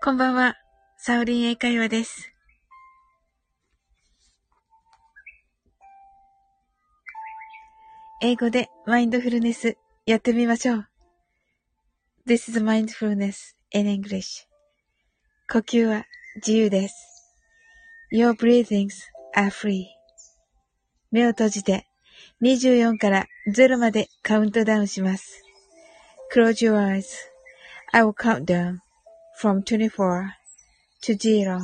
こんばんは、サウリン英会話です。英語でマインドフルネスやってみましょう。This is mindfulness in English. 呼吸は自由です。Your breathings are free. 目を閉じて24から0までカウントダウンします。Close your eyes. I will count down from 24 to 0.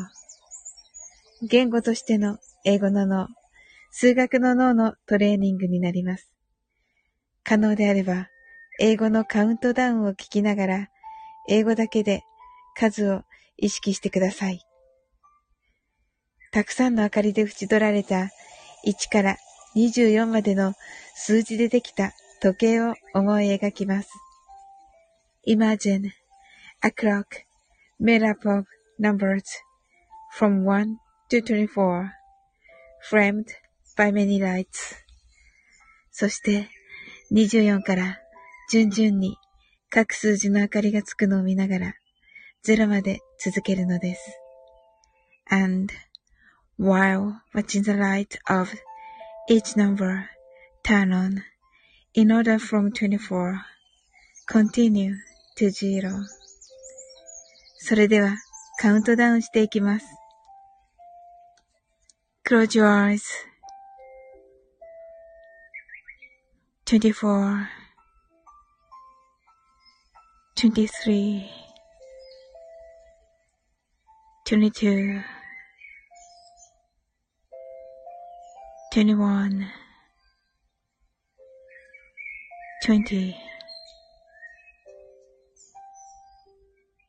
言語としての英語の脳、数学の脳のトレーニングになります。可能であれば、英語のカウントダウンを聞きながら、英語だけで数を意識してください。たくさんの明かりで縁取られた1から24までの数字でできた時計を思い描きます。Imagine a clock made up of numbers from 1 to 24 framed by many lights そして24から順々に各数字の明かりがつくのを見ながら0まで続けるのです。And while watching the light of each number turn on in order from 24 continue to zero それではカウントダウンしていきます。Close your eyes. 24 23 22 21 20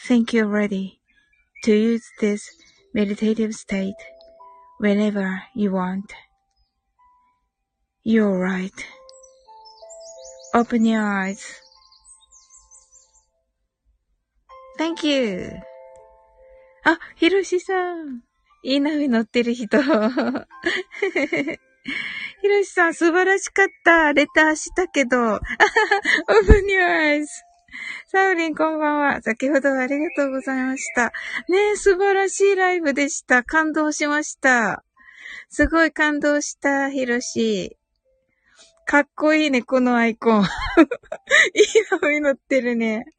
think you're ready to use this meditative state whenever you want. You're right. Open your eyes. Thank you. あ、ひろしさん。いい波乗ってる人。ひろしさん、素晴らしかった。レターしたけど。オープニュアイズ。 サウリン、こんばんは。先ほどはありがとうございました。ねえ、素晴らしいライブでした。感動しました。すごい感動した、ひろし。かっこいいね、このアイコン。いいのに乗ってるね。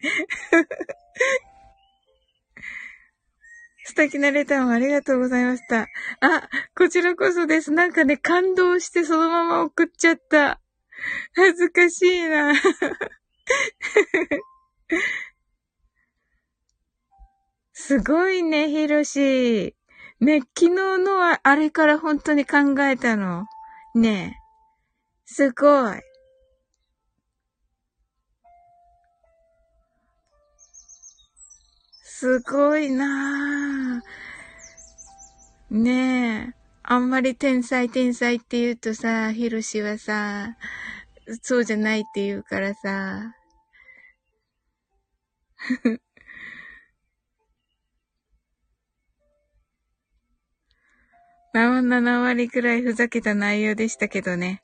素敵なレターもありがとうございました。あ、こちらこそです。なんかね、感動してそのまま送っちゃった。恥ずかしいな。すごいね、ひろし。ね、昨日のはあれから本当に考えたの。ねすごい。すごいなぁ。ねえ。あんまり天才天才って言うとさ、ヒロシはさ、そうじゃないって言うからさ。7割くらいふざけた内容でしたけどね。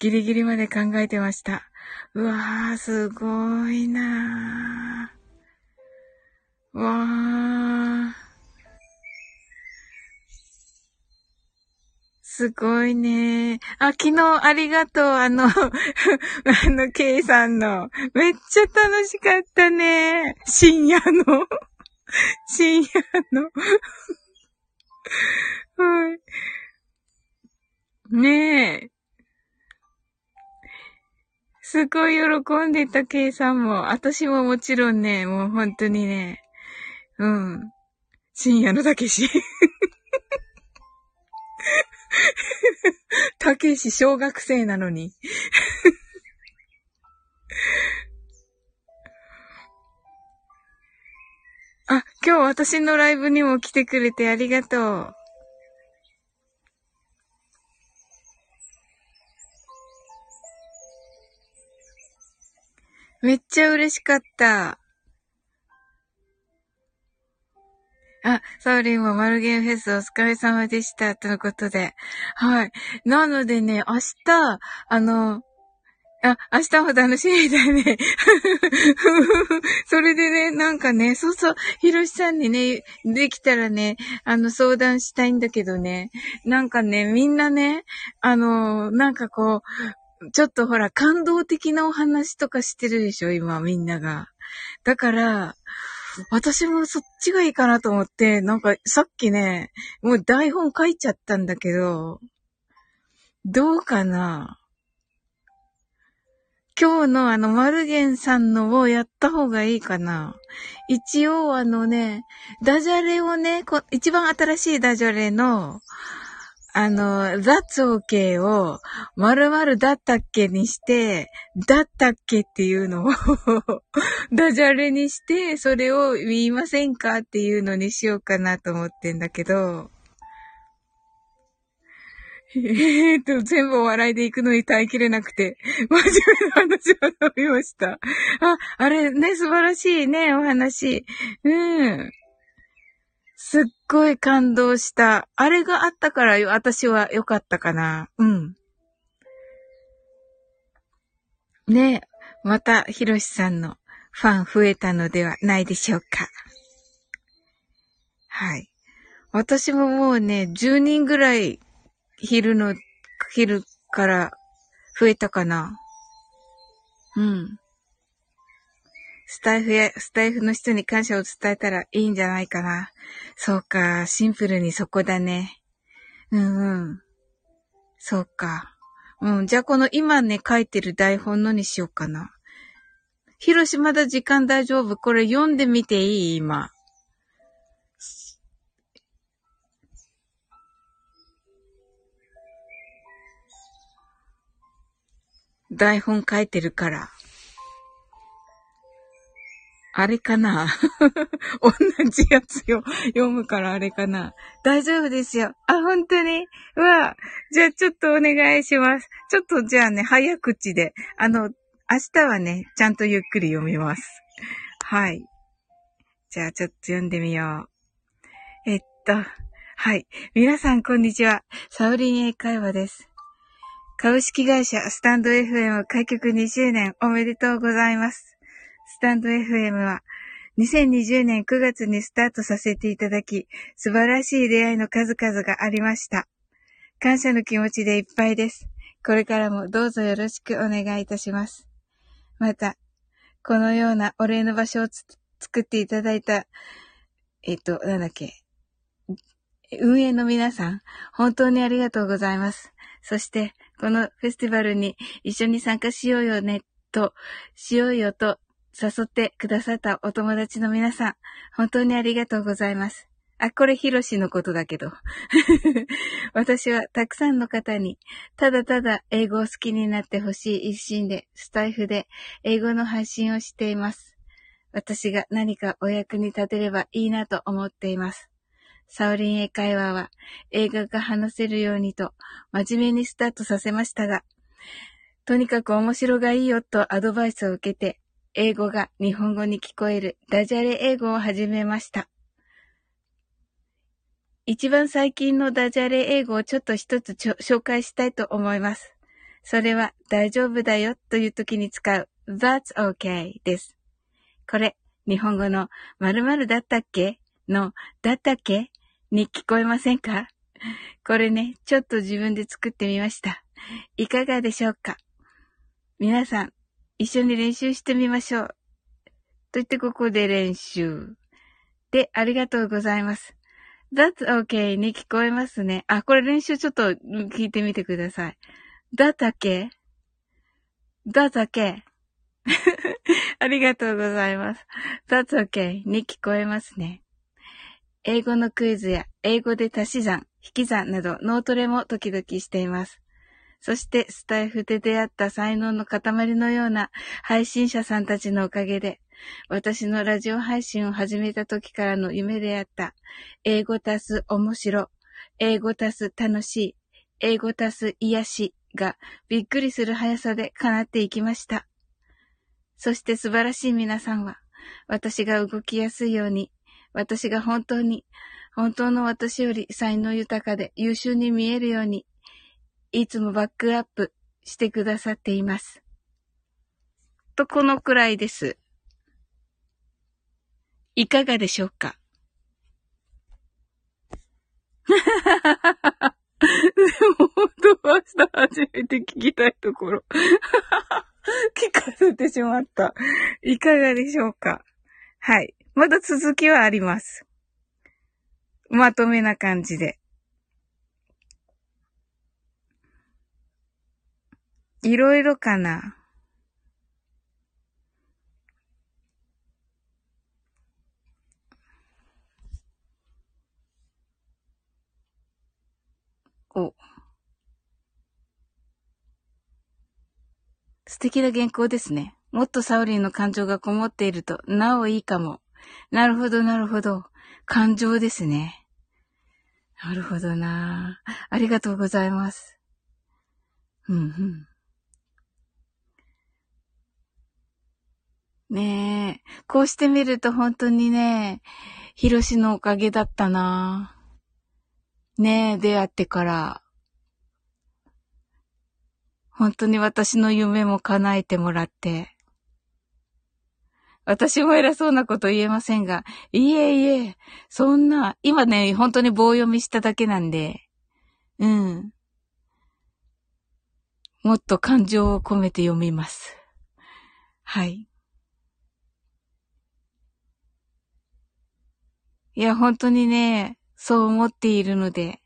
ギリギリまで考えてました。うわー、すごいなー。わー。すごいね。あ、昨日ありがとう。あの、あの、ケイさんの。めっちゃ楽しかったね。深夜の。深夜の。はい。ねえ。すごい喜んでた、ケイさんも。私ももちろんね、もう本当にね。うん。深夜のたけし。たけし小学生なのに。あ、今日私のライブにも来てくれてありがとう。めっちゃ嬉しかった。あ、サウリンもマルゲンフェスお疲れ様でした。とのことで。はい。なのでね、明日、あの、あ、明日も楽しみだね。それでね、なんかね、そうそう、ひろしさんにね、できたらね、あの、相談したいんだけどね、なんかね、みんなね、あの、なんかこう、ちょっとほら、感動的なお話とかしてるでしょ、今、みんなが。だから、私もそっちがいいかなと思って、なんかさっきね、もう台本書いちゃったんだけど、どうかな？今日のあの、マルゲンさんのをやった方がいいかな？一応あのね、ダジャレをね、一番新しいダジャレの、あの、that's okay を、〇〇だったっけにして、だったっけっていうのを ダジャレにして、それを言いませんかっていうのにしようかなと思ってんだけど、えっと、全部お笑いで行くのに耐えきれなくて、真面目な話を飲みました。あ、あれね、素晴らしいね、お話。うん。すっごい感動した。あれがあったから私は良かったかな。うん。ねえ、また、ひろしさんのファン増えたのではないでしょうか。はい。私ももうね、10人ぐらい昼の、昼から増えたかな。うん。スタイフや、スタイフの人に感謝を伝えたらいいんじゃないかな。そうか、シンプルにそこだね。うんうん。そうか。うん、じゃあこの今ね、書いてる台本のにしようかな。広島だ時間大丈夫？これ読んでみていい？今。台本書いてるから。あれかな？同じやつよ。読むからあれかな？大丈夫ですよ。あ、本当に？うわ、じゃあちょっとお願いします。ちょっとじゃあね、早口で。あの、明日はね、ちゃんとゆっくり読みます。はい。じゃあちょっと読んでみよう。えっと、はい。皆さんこんにちは。サウリン英会話です。株式会社スタンド FM 開局2周年おめでとうございます。スタンド FM は、2020年9月にスタートさせていただき、素晴らしい出会いの数々がありました。感謝の気持ちでいっぱいです。これからもどうぞよろしくお願いいたします。また、このようなお礼の場所を作っていただいた、えっと、なんだっけ、運営の皆さん、本当にありがとうございます。そして、このフェスティバルに一緒に参加しようよね、と、しようよと誘ってくださったお友達の皆さん、本当にありがとうございます。あ、これヒロシのことだけど。私はたくさんの方に、ただただ英語を好きになってほしい一心で、スタイフで英語の配信をしています。私が何かお役に立てればいいなと思っています。サオリン英会話は映画が話せるようにと真面目にスタートさせましたが、とにかく面白がいいよとアドバイスを受けて英語が日本語に聞こえるダジャレ英語を始めました。一番最近のダジャレ英語をちょっと一つ紹介したいと思います。それは大丈夫だよという時に使う That's okay です。これ、日本語の〇〇だったっけ？のだったっけ？に聞こえませんか？これね、ちょっと自分で作ってみました。いかがでしょうか？皆さん、一緒に練習してみましょう。と言ってここで練習。で、ありがとうございます。That's okay に聞こえますね。あ、これ練習ちょっと聞いてみてください。だだけだだけありがとうございます。That's okay に聞こえますね。英語のクイズや英語で足し算、引き算など脳トレも時々しています。そしてスタイフで出会った才能の塊のような配信者さんたちのおかげで、私のラジオ配信を始めた時からの夢であった、英語足す面白、英語足す楽しい、英語足す癒しがびっくりする速さで叶っていきました。そして素晴らしい皆さんは、私が動きやすいように、私が本当に、本当の私より才能豊かで優秀に見えるように、いつもバックアップしてくださっています。と、このくらいです。いかがでしょうか？でも、本当は明日初めて聞きたいところ。聞かせてしまった。いかがでしょうか？はい。まだ続きはあります。まとめな感じで。いろいろかな。お。素敵な原稿ですね。もっとサウリンの感情がこもっていると、なおいいかも。なるほど、なるほど。感情ですね。なるほどなありがとうございます。うん、うん。ねえ、こうしてみると本当にね、ヒロシのおかげだったなねえ、出会ってから。本当に私の夢も叶えてもらって。私も偉そうなこと言えませんが、いえいえ、そんな、今ね、本当に棒読みしただけなんで、うん。もっと感情を込めて読みます。はい。いや、本当にね、そう思っているので。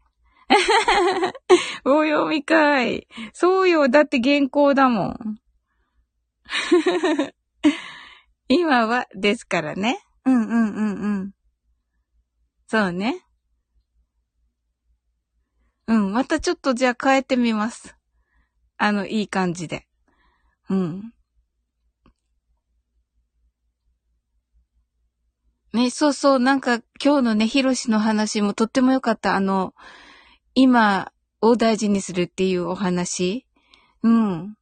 お読みかい。そうよ。だって原稿だもん。今はですからね。うんうんうんうん。そうね。うん。またちょっとじゃあ変えてみます。あの、いい感じで。うん。ね、そうそう、なんか今日のね、ヒロシの話もとっても良かった。あの、今を大事にするっていうお話。うん。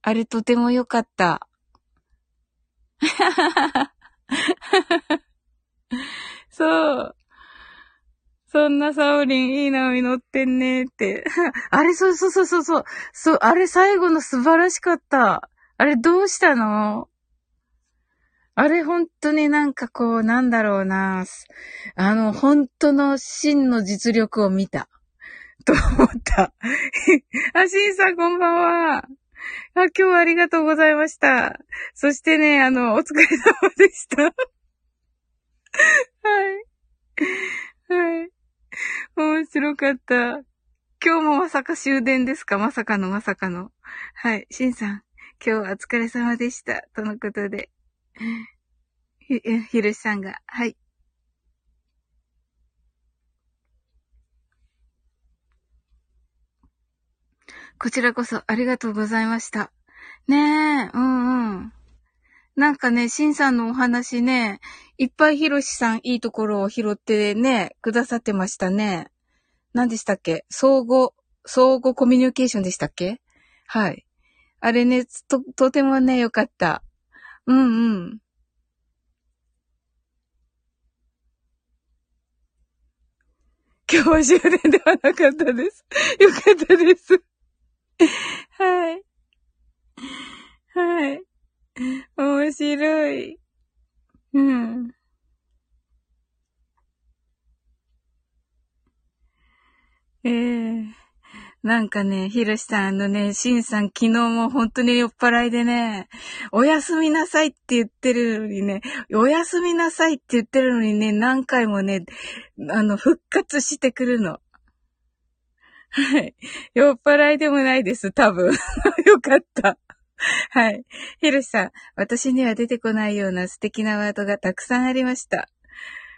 あれとても良かった。そう。そんなサオリンいい波乗ってんねーって。あれ、そうそうそうそうそう。そう、あれ最後の素晴らしかった。あれどうしたの？あれ本当になんかこう、なんだろうな。あの、本当の真の実力を見た。と思った。あ、しんさんこんばんは。あ、今日はありがとうございました。そしてね、あの、お疲れ様でした。はい。はい。面白かった。今日もまさか終電ですか？まさかのまさかの。はい。しんさん、今日はお疲れ様でした。とのことで。ひ、ひるしさんが、はい。こちらこそありがとうございました。ねえ、うんうん。なんかね、しんさんのお話ね、いっぱいひろしさんいいところを拾ってね、くださってましたね。何でしたっけ？相互、相互コミュニケーションでしたっけ？はい。あれね、と、とてもね、よかった。うんうん。今日は終電ではなかったです。よかったです。はい。はい。面白い。うん。ええー、なんかね、ひろしさん、あのね、しんさん、昨日も本当に酔っ払いでね、おやすみなさいって言ってるのにね、おやすみなさいって言ってるのにね、何回もね、あの、復活してくるの。はい。酔っ払いでもないです、多分。よかった。はい。ひろしさん、私には出てこないような素敵なワードがたくさんありました。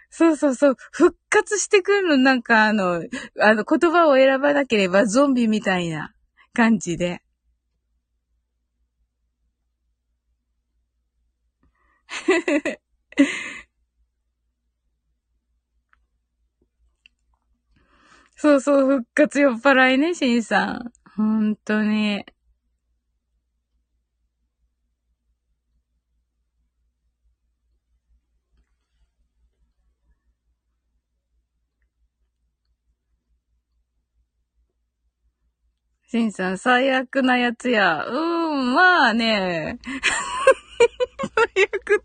そうそうそう。復活してくるの、なんかあの、あの、言葉を選ばなければゾンビみたいな感じで。そうそう、復活酔っ払いね、シンさん。本当に。シンさん、最悪なやつや。うーん、まあね。最悪。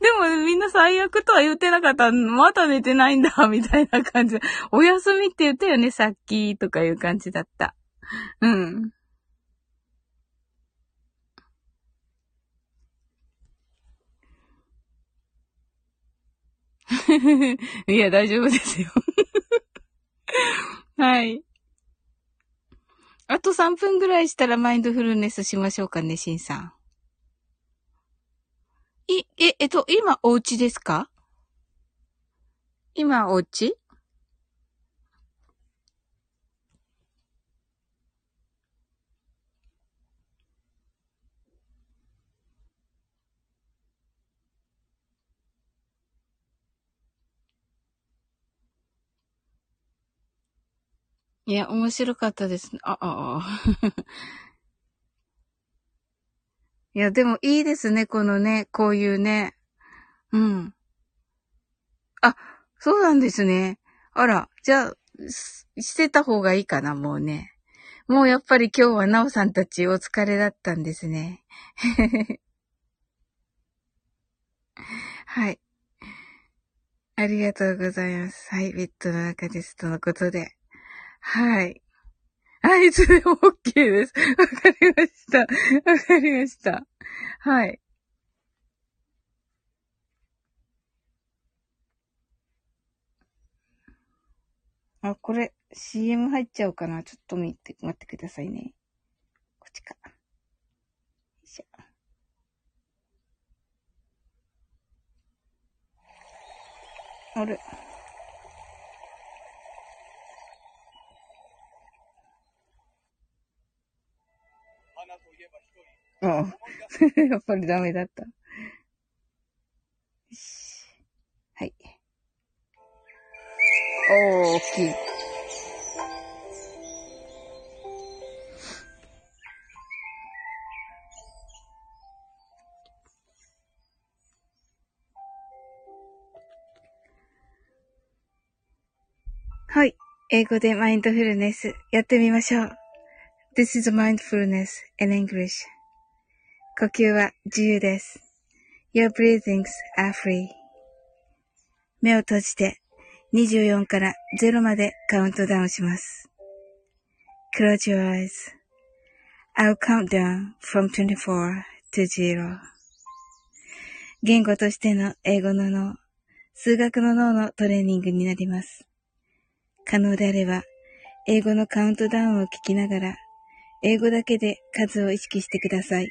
でもみんな最悪とは言ってなかった。まだ寝てないんだ、みたいな感じ。お休みって言ったよね、さっき、とかいう感じだった。うん。いや、大丈夫ですよ。はい。あと3分ぐらいしたらマインドフルネスしましょうかね、しんさん。い、え、えっと、今お家ですか？今お家？いや、面白かったです。あ、あ、あ。いや、でもいいですね、このね、こういうね。うん。あ、そうなんですね。あら、じゃあ、してた方がいいかな、もうね。もうやっぱり今日はなおさんたちお疲れだったんですね。はい。ありがとうございます。はい、ベッドの中です。とのことで。はい。あ、いつでも OK です。わかりました。わかりました。はい。あ、これ CM 入っちゃうかなちょっと見て、待ってくださいね。こっちか。よいしょ。あれ？うん。やっぱりダメだった。はい。おー、大きい。はい。英語でマインドフルネスやってみましょう。This is mindfulness in English. 呼吸は自由です。Your breathings are free. 目を閉じて24から0までカウントダウンします。Close your eyes. I'll count down from 24 to 0. 言語としての英語の脳、数学の脳のトレーニングになります。可能であれば、英語のカウントダウンを聞きながら、英語だけで数を意識してください。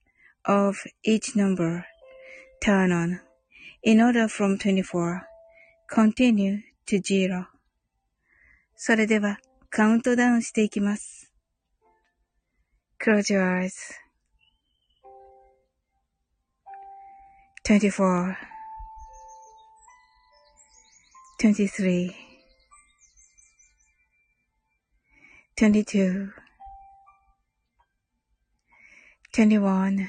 of each number turn on in order from 24 continue to zero それでは、カウントダウンしていきます。Close your eyes. 24 23 22 21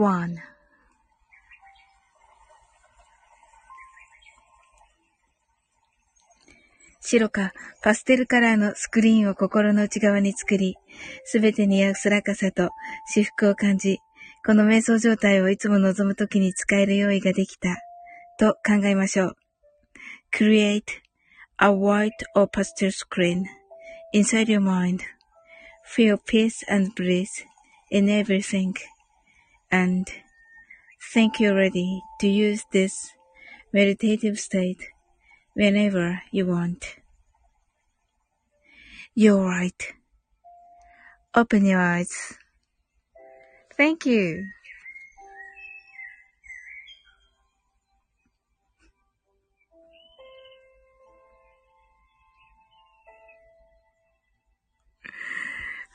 1白かパステルカラーのスクリーンを心の内側に作り、すべてに安らかさと至福を感じ、この瞑想状態をいつも望むときに使える用意ができた、と考えましょう。Create a white or pastel screen inside your mind. Feel peace and bliss in everything. And think you're ready to use this meditative state whenever you want. You're right. Open your eyes. Thank you.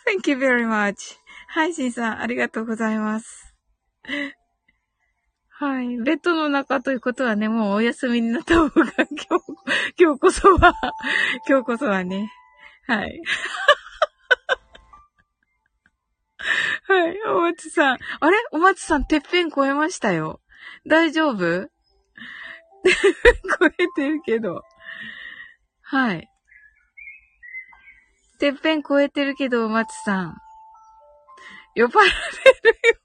Thank you very much. はい、しんさん、ありがとうございます。 はい。ベッドの中ということはね、もうお休みになった方が、今日、今日こそは、今日こそはね。はい。はい。お松さん。あれ？お松さん、てっぺん超えましたよ。大丈夫？超えてるけど。はい。てっぺん超えてるけど、お松さん。酔っ払ってるよ。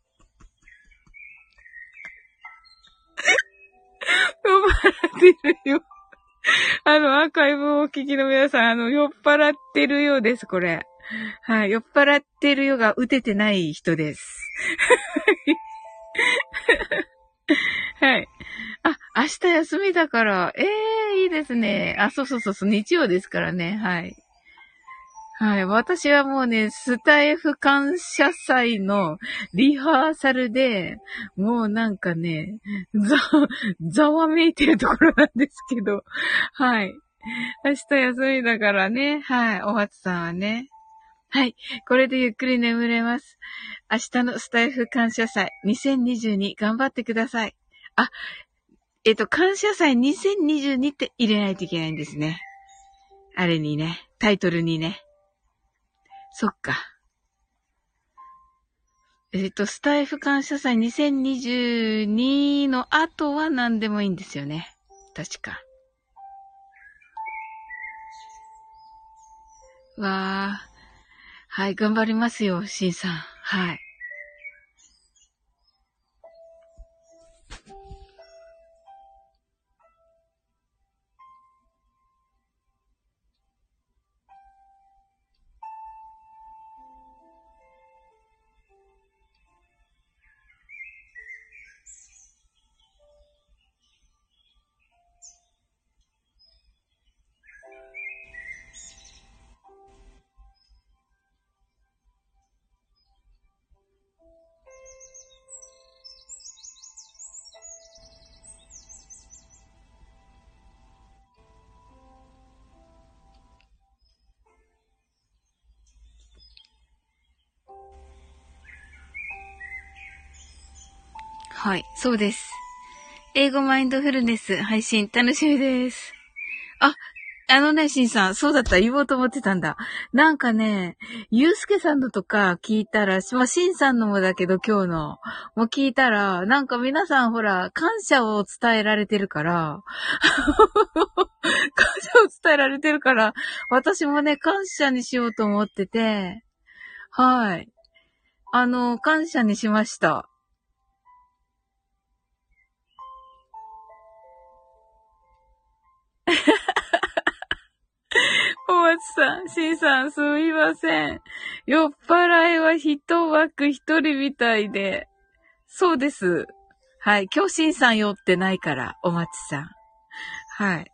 酔っ払ってるよ。あの、アーカイブをお聞きの皆さん、あの、酔っ払ってるようです、これ。はい、酔っ払ってるよが打ててない人です。はい。あ、明日休みだから、ええー、いいですね。あ、そうそうそうそう、日曜ですからね。はい。はい。私はもうね、スタイフ感謝祭のリハーサルで、もうなんかね、ざ、ざわめいてるところなんですけど、はい。明日休みだからね、はい。おはつさんはね。はい。これでゆっくり眠れます。明日のスタイフ感謝祭2022頑張ってください。あ、えっと、感謝祭2022って入れないといけないんですね。あれにね、タイトルにね。そっか。えっと、スタイフ感謝祭2022の後は何でもいいんですよね。確か。わー。はい、頑張りますよ、シンさん。はい。はい、そうです。英語マインドフルネス配信楽しみです。あ、あのね、シンさん、そうだった、言おうと思ってたんだ。なんかね、ゆうすけさんのとか聞いたら、まあ、シンさんのもだけど今日の、も聞いたら、なんか皆さんほら、感謝を伝えられてるから、感謝を伝えられてるから、私もね、感謝にしようと思ってて、はい。あの、感謝にしました。小松さん、しんさん、すみません。酔っ払いは一枠一人みたいで。そうです。はい。今日しんさん酔ってないから、お松さん。はい。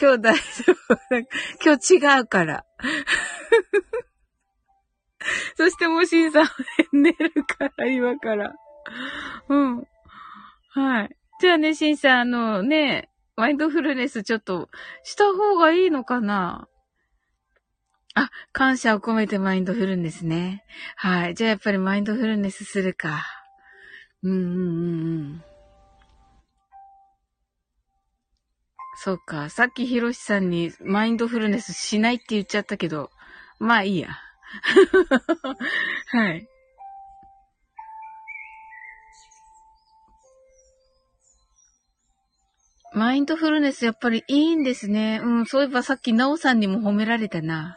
今日大丈夫。今日違うから。そしてもうしんさん寝るから、今から。うん。はい。じゃあね、しんさん、あのね、マインドフルネスちょっとした方がいいのかな？あ、感謝を込めてマインドフルネスね。はい。じゃあやっぱりマインドフルネスするか。うんうんうんうん。そうか。さっきヒロシさんにマインドフルネスしないって言っちゃったけど、まあいいや。はい。マインドフルネスやっぱりいいんですね。うん、そういえばさっきナオさんにも褒められたな。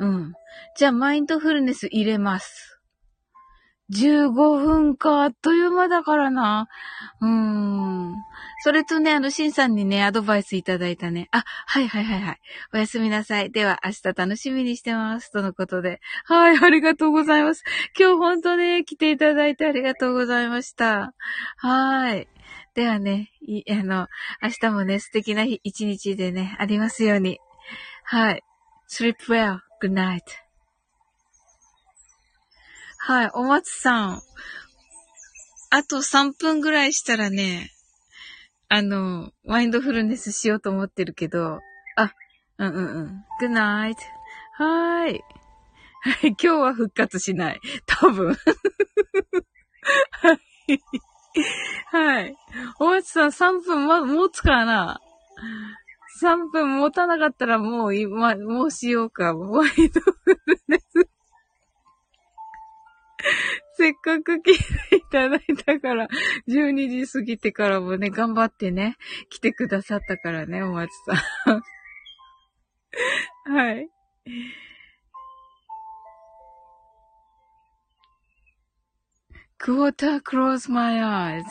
うん。じゃあマインドフルネス入れます。15分か、あっという間だからな。うーん。それとね、あの、シンさんにね、アドバイスいただいたね。あ、はいはいはいはい。おやすみなさい。では、明日楽しみにしてます。とのことで。はい、ありがとうございます。今日本当ね、来ていただいてありがとうございました。はい。ではね、い、あの、明日もね、素敵な一日でね、ありますように。はい。sleep well. good night. はい、お松さん。あと3分ぐらいしたらね、あの、マインドフルネスしようと思ってるけど、あ、うんうんうん。good night. はーい。はい、今日は復活しない。多分。はい。はい。お松さん3分ま、持つかな ?3 分持たなかったらもう今、もうしようか。ワイドフルネス。せっかく来ていただいたから、12時過ぎてからもね、頑張ってね、来てくださったからね、お松さん。はい。クォーター close my eyes.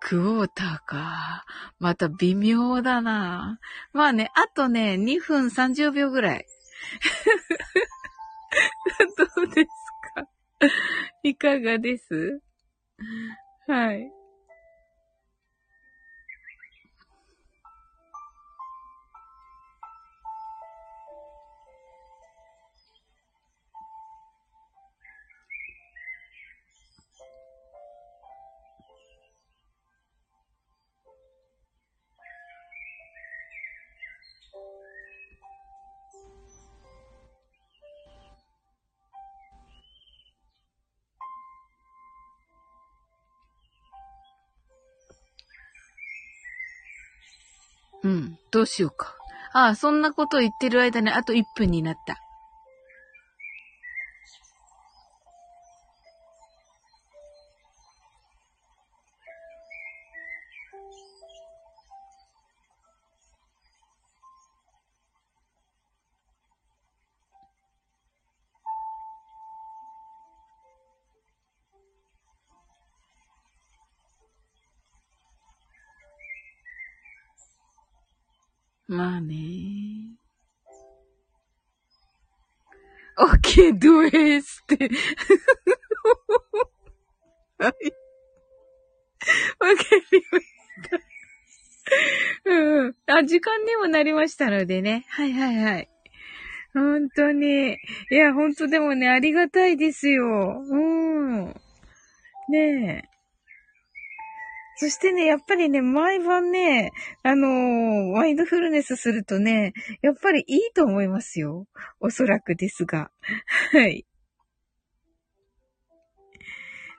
クォーターか。また微妙だな。まあね、あとね、2分30秒ぐらい。どうですか？いかがです？はい。しようか。ああ、そんなこと言ってる間にあと1分になった。ってはい。わかりました。うん。あ、時間にもなりましたのでね。はいはいはい。本当に。いや、本当でもね、ありがたいですよ。うん。ねえ。そしてね、やっぱりね、毎晩ね、あのー、マインドフルネスするとね、やっぱりいいと思いますよ。おそらくですが。はい。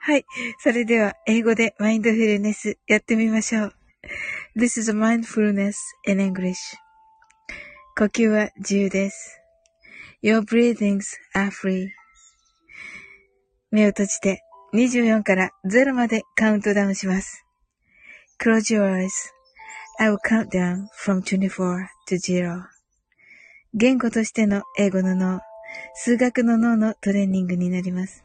はい。それでは、英語でマインドフルネスやってみましょう。This is mindfulness in English. 呼吸は自由です。Your breathings are free. 目を閉じて24から0までカウントダウンします。Close your eyes.I will count down from 24 to 0. 言語としての英語の脳、数学の脳のトレーニングになります。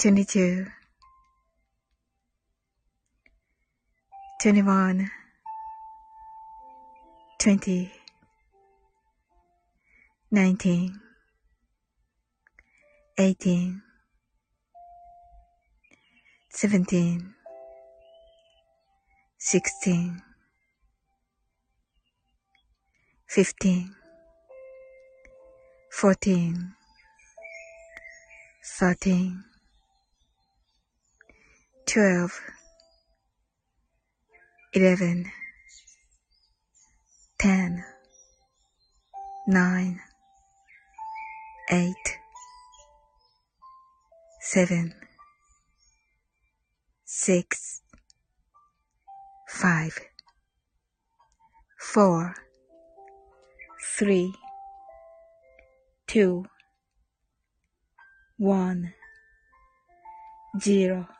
22 21 20 19 18 17 16 15 14 13 12 11 10 9 8 7 6 5 4 3 2 1 0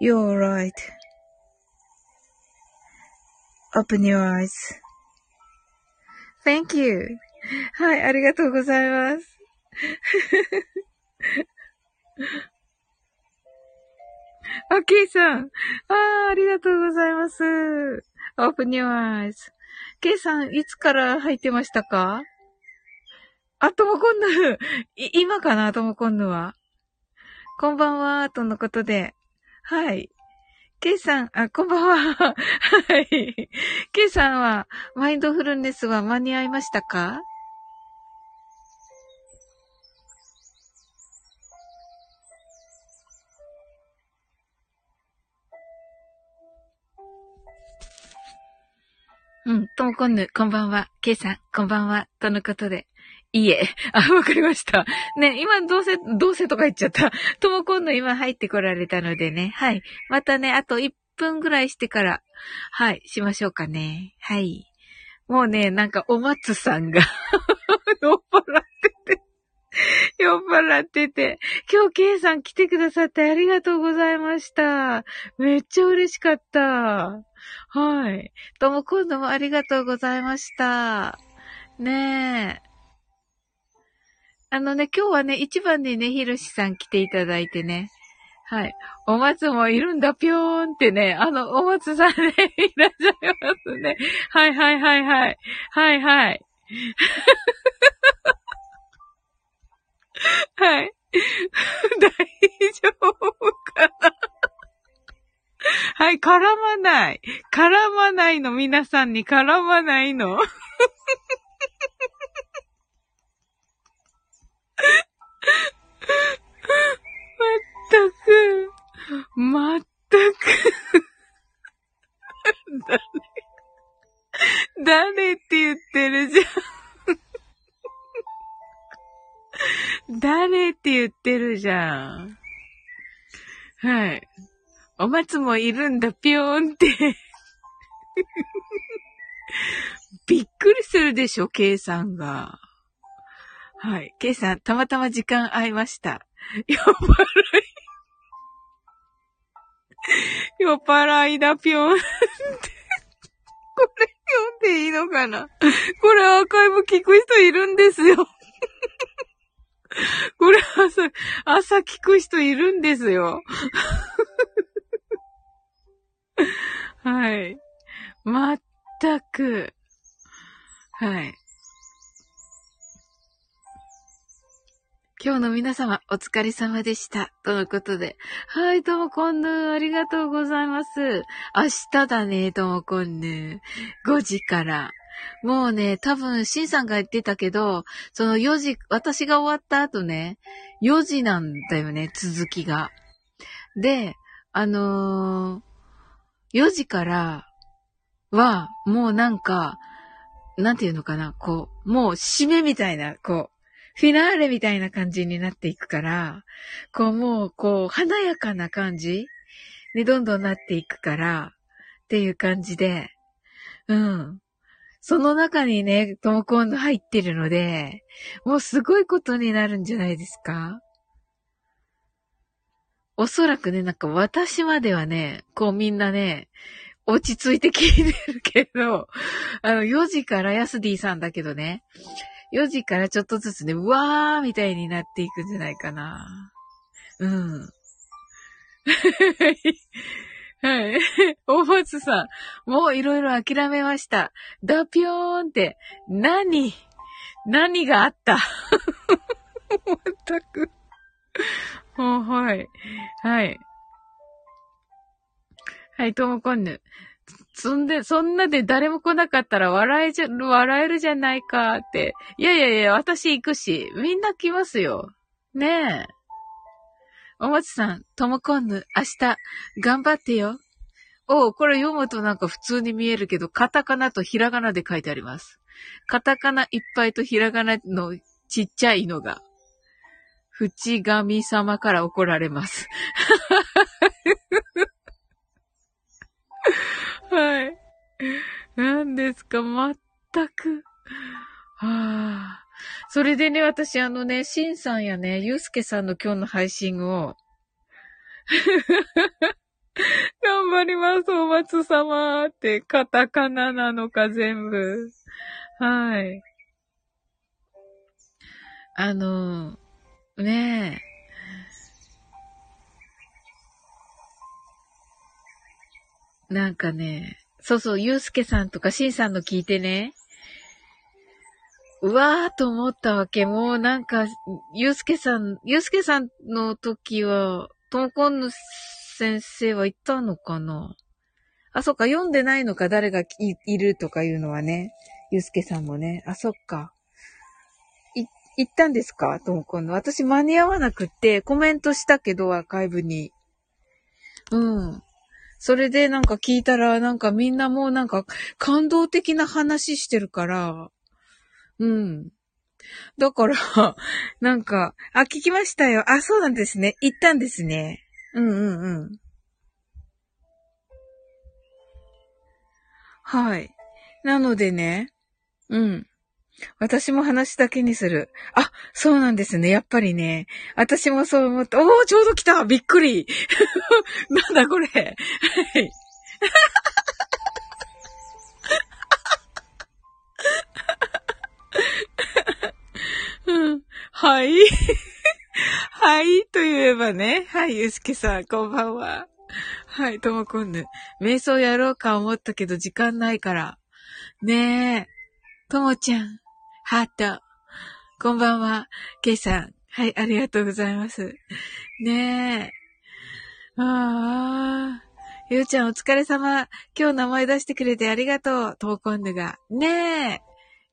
You're right. Open your eyes. Thank you. はい、ありがとうございます。あ、ケイさん。ああ、ありがとうございます。Open your eyes. ケイさん、いつから入ってましたか？あ、ともこんぬ。今かな、ともこんぬは。こんばんは、とのことで。はい。ケイさん、あ、こんばんは。はい。ケイさんは、マインドフルネスは間に合いましたか？うん、ともこんぬ、こんばんは。ケイさん、こんばんは。とのことで。いえ。あ、わかりました。ね、今、どうせ、どうせとか言っちゃった。とも今度今入ってこられたのでね。はい。またね、あと1分ぐらいしてから、はい、しましょうかね。はい。もうね、なんかお松さんが 酔っ払ってて酔っ払ってて。今日、ケイさん来てくださってありがとうございました。めっちゃ嬉しかった。はい。とも今度もありがとうございました。ねえ。あのね、今日はね、一番にね、ひろしさん来ていただいてね。はい。お松もいるんだ、ぴょーんってね。あの、お松さんね、いらっしゃいますね。はいはいはいはい。はいはい。はい。大丈夫かな？はい、絡まない。絡まないの、皆さんに絡まないの。まったく、まったく、誰、誰って言ってるじゃん。誰？って言ってるじゃん。はい。お松もいるんだ、ぴょーんって。びっくりするでしょ、計算が。はい。ケイさん、たまたま時間合いました。酔っ払い。酔っ払いだ、ぴょん。これ読んでいいのかな？これアーカイブ聞く人いるんですよ。これ朝、朝聞く人いるんですよ。はい。まったく。はい。今日の皆様、お疲れ様でした。とのことで。はい、ともこんぬ、ありがとうございます。明日だね、ともこんぬ。5時から。もうね、多分、しんさんが言ってたけど、その4時、私が終わった後ね、4時なんだよね、続きが。で、あのー、4時からは、もうなんか、なんていうのかな、こう、もう締めみたいな、こう、フィナーレみたいな感じになっていくから、こうもう、こう、華やかな感じにどんどんなっていくから、っていう感じで、うん。その中にね、トモコンの入ってるので、もうすごいことになるんじゃないですかおそらくね、なんか私まではね、こうみんなね、落ち着いて聞いてるけど、あの、4時からヤスディさんだけどね、4時からちょっとずつね、うわーみたいになっていくんじゃないかな。うん。はい。お松さん、もういろいろ諦めました。ダピョーンって、何？何があった？まったく。もう、はい。はい。はい、ともこんぬ。そんで、そんなで誰も来なかったら笑えじゃ、笑えるじゃないかって。いやいやいや、私行くし、みんな来ますよ。ねえ。おもちさん、ともこんぬ、明日、頑張ってよ。おう、これ読むとなんか普通に見えるけど、カタカナとひらがなで書いてあります。カタカナいっぱいとひらがなのちっちゃいのが、淵神様から怒られます。はい。何ですか、全く。はあ。それでね、私あのね、シンさんやね、ゆうすけさんの今日の配信を、頑張ります、お松様って、カタカナなのか全部。はい。あの、ねえ。なんかね、そうそう、ゆうすけさんとかしんさんの聞いてね、うわーと思ったわけ。もうなんか、ゆうすけさん、ゆうすけさんの時は、ともこんぬ先生はいたのかなあ、そっか、読んでないのか、誰がいるとかいうのはね。ゆうすけさんもね。あ、そっか。い、行ったんですか？ともこんの。私間に合わなくって、コメントしたけど、アーカイブに。うん。それでなんか聞いたら、なんかみんなもうなんか感動的な話してるから、うん。だから、なんか、あ、聞きましたよ。あ、そうなんですね。行ったんですね。うんうんうん。はい。なのでね、うん。私も話だけにする。あ、そうなんですね。やっぱりね。私もそう思って、おー、ちょうど来たびっくり なんだこれ。はい。はい。はい、と言えばね。はい、ゆうすけさん、こんばんは。はい、ともこんぬ。瞑想やろうか思ったけど時間ないから。ねえ。ともちゃん。ハート。こんばんは。ケイさん。はい、ありがとうございます。ねえ。ああ。ゆうちゃんお疲れ様。今日名前出してくれてありがとう。トーコンヌが。ねえ。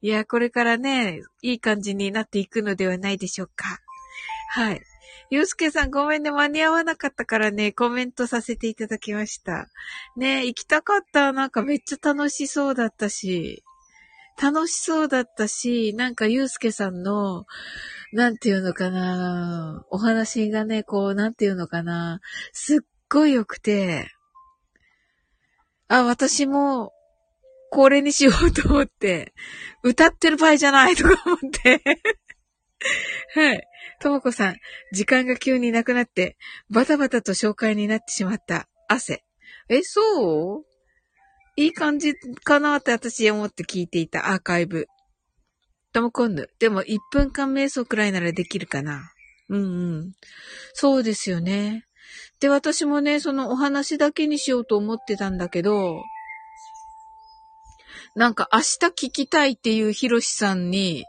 いや、これからね、いい感じになっていくのではないでしょうか。はい。ゆうすけさんごめんね、間に合わなかったからね、コメントさせていただきました。ね行きたかった。なんかめっちゃ楽しそうだったし、楽しそうだったし、なんかゆうすけさんの、なんていうのかな、お話がね、こう、なんていうのかな、すっごい良くて、あ、私も、これにしようと思って、歌ってる場合じゃないとか思って はい。ともこさん、時間が急になくなって、バタバタと紹介になってしまった汗。え、そう？いい感じかなって私思って聞いていたアーカイブ。ともこんぬ。でも1分間瞑想くらいならできるかな。うんうん。そうですよね。で、私もね、そのお話だけにしようと思ってたんだけど、なんか明日聞きたいっていうヒロシさんに、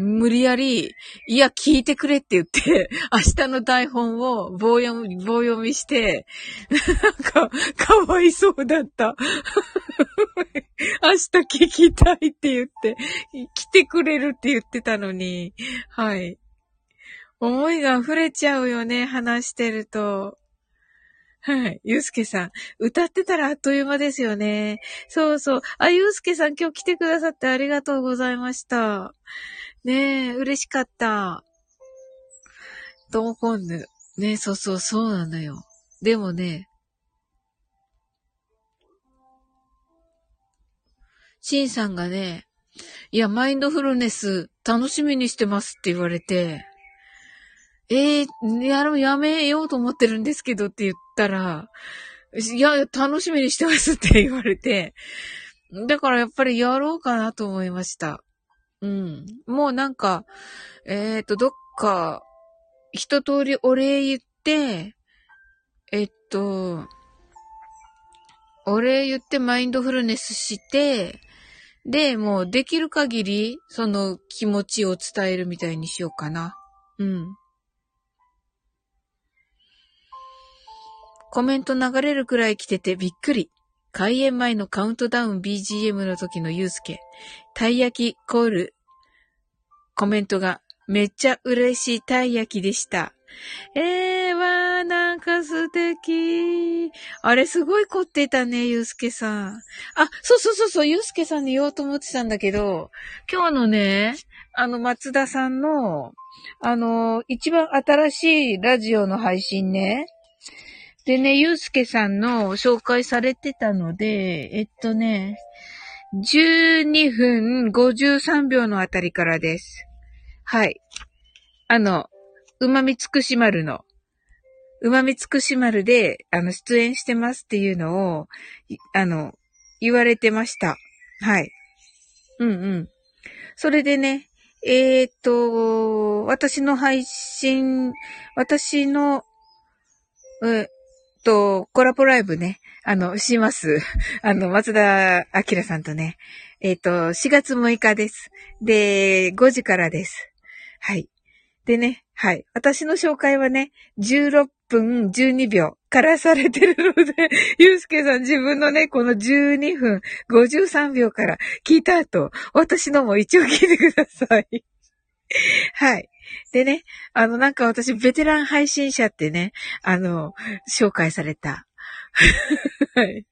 無理やり、いや、聞いてくれって言って、明日の台本を棒読み、棒読みして、なんか、かわいそうだった。明日聞きたいって言って、来てくれるって言ってたのに、はい。思いが溢れちゃうよね、話してると。はい。ゆうすけさん。歌ってたらあっという間ですよね。そうそう。あ、ゆうすけさん今日来てくださってありがとうございました。ねえ、嬉しかった。トモコンヌ。ねえ、そうそう、そうなのよ。でもね、シンさんがね、いや、マインドフルネス楽しみにしてますって言われて、えー、やろ、やめようと思ってるんですけどって言ったら、いや、楽しみにしてますって言われて、だからやっぱりやろうかなと思いました。うん。もうなんか、えっ、ー、と、どっか、一通りお礼言って、えっと、お礼言ってマインドフルネスして、で、もうできる限り、その気持ちを伝えるみたいにしようかな。うん。コメント流れるくらい来ててびっくり。開演前のカウントダウン BGM の時のゆうすけ。たい焼きコール。コメントがめっちゃ嬉しいたい焼きでした。えー、わー、なんか素敵。あれ、すごい凝ってたね、ゆうすけさん。あ、そうそうそうそう、ゆうすけさんに言おうと思ってたんだけど、今日のね、あの、松田さんの、あの、一番新しいラジオの配信ね、でね、ゆうすけさんの紹介されてたので、えっとね、12分53秒のあたりからです。はい。あの、うまみつくし丸の、うまみつくし丸で、あの、出演してますっていうのを、あの、言われてました。はい。うんうん。それでね、えー、っと、私の配信、私の、えと、コラボライブね、あの、します。あの、松田明さんとね、えっ、ー、と、4月6日です。で、5時からです。はい。でね、はい。私の紹介はね、16分12秒からされてるので、ゆうすけさん自分のね、この12分53秒から聞いた後、私のも一応聞いてください。はい。でね、あの、なんか私、ベテラン配信者ってね、あの、紹介された。はい。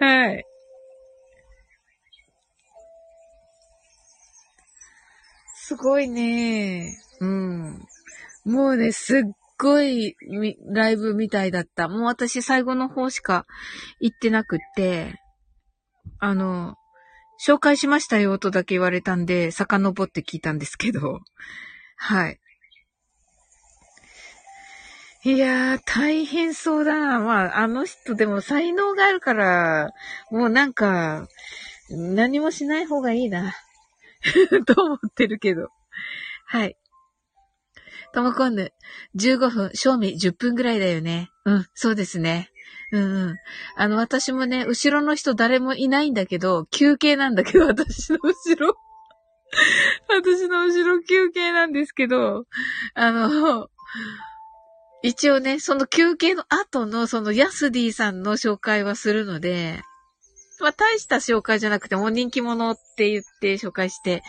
はい。すごいね。うん。もうね、すっごいライブみたいだった。もう私最後の方しか行ってなくって、あの、紹介しましたよとだけ言われたんで、遡って聞いたんですけど。はい。いやー、大変そうだな。まあ、あの人でも才能があるから、もうなんか、何もしない方がいいな。と思ってるけど。はい。ともこんぬ、15分、賞味10分ぐらいだよね。うん、そうですね。うんうん。あの、私もね、後ろの人誰もいないんだけど、休憩なんだけど、私の後ろ。私の後ろ休憩なんですけど、あの、一応ね、その休憩の後のそのヤスディさんの紹介はするので、まあ大した紹介じゃなくてもう人気者って言って紹介して、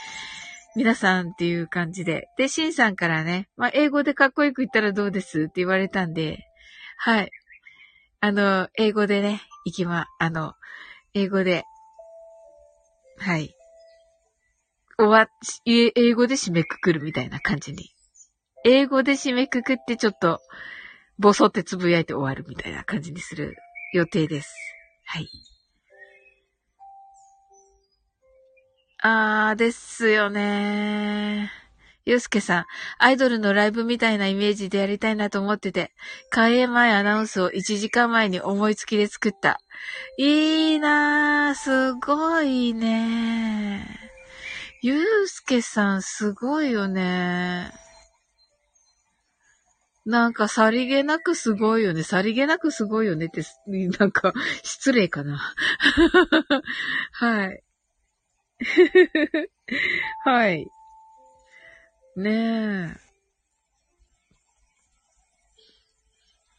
皆さんっていう感じで。で、シンさんからね、まあ、英語でかっこよく言ったらどうですって言われたんで、はい。あの、英語でね、行きま、あの、英語で、はい。終わ、英語で締めくくるみたいな感じに。英語で締めくくってちょっと、ボソってつぶやいて終わるみたいな感じにする予定です。はい。あー、ですよねーゆうすけさん、アイドルのライブみたいなイメージでやりたいなと思ってて、開演前アナウンスを1時間前に思いつきで作った。いいなぁ、すごいねゆうすけさん、すごいよねなんか、さりげなくすごいよね。さりげなくすごいよねって、なんか、失礼かな。はい。はい。ねえ。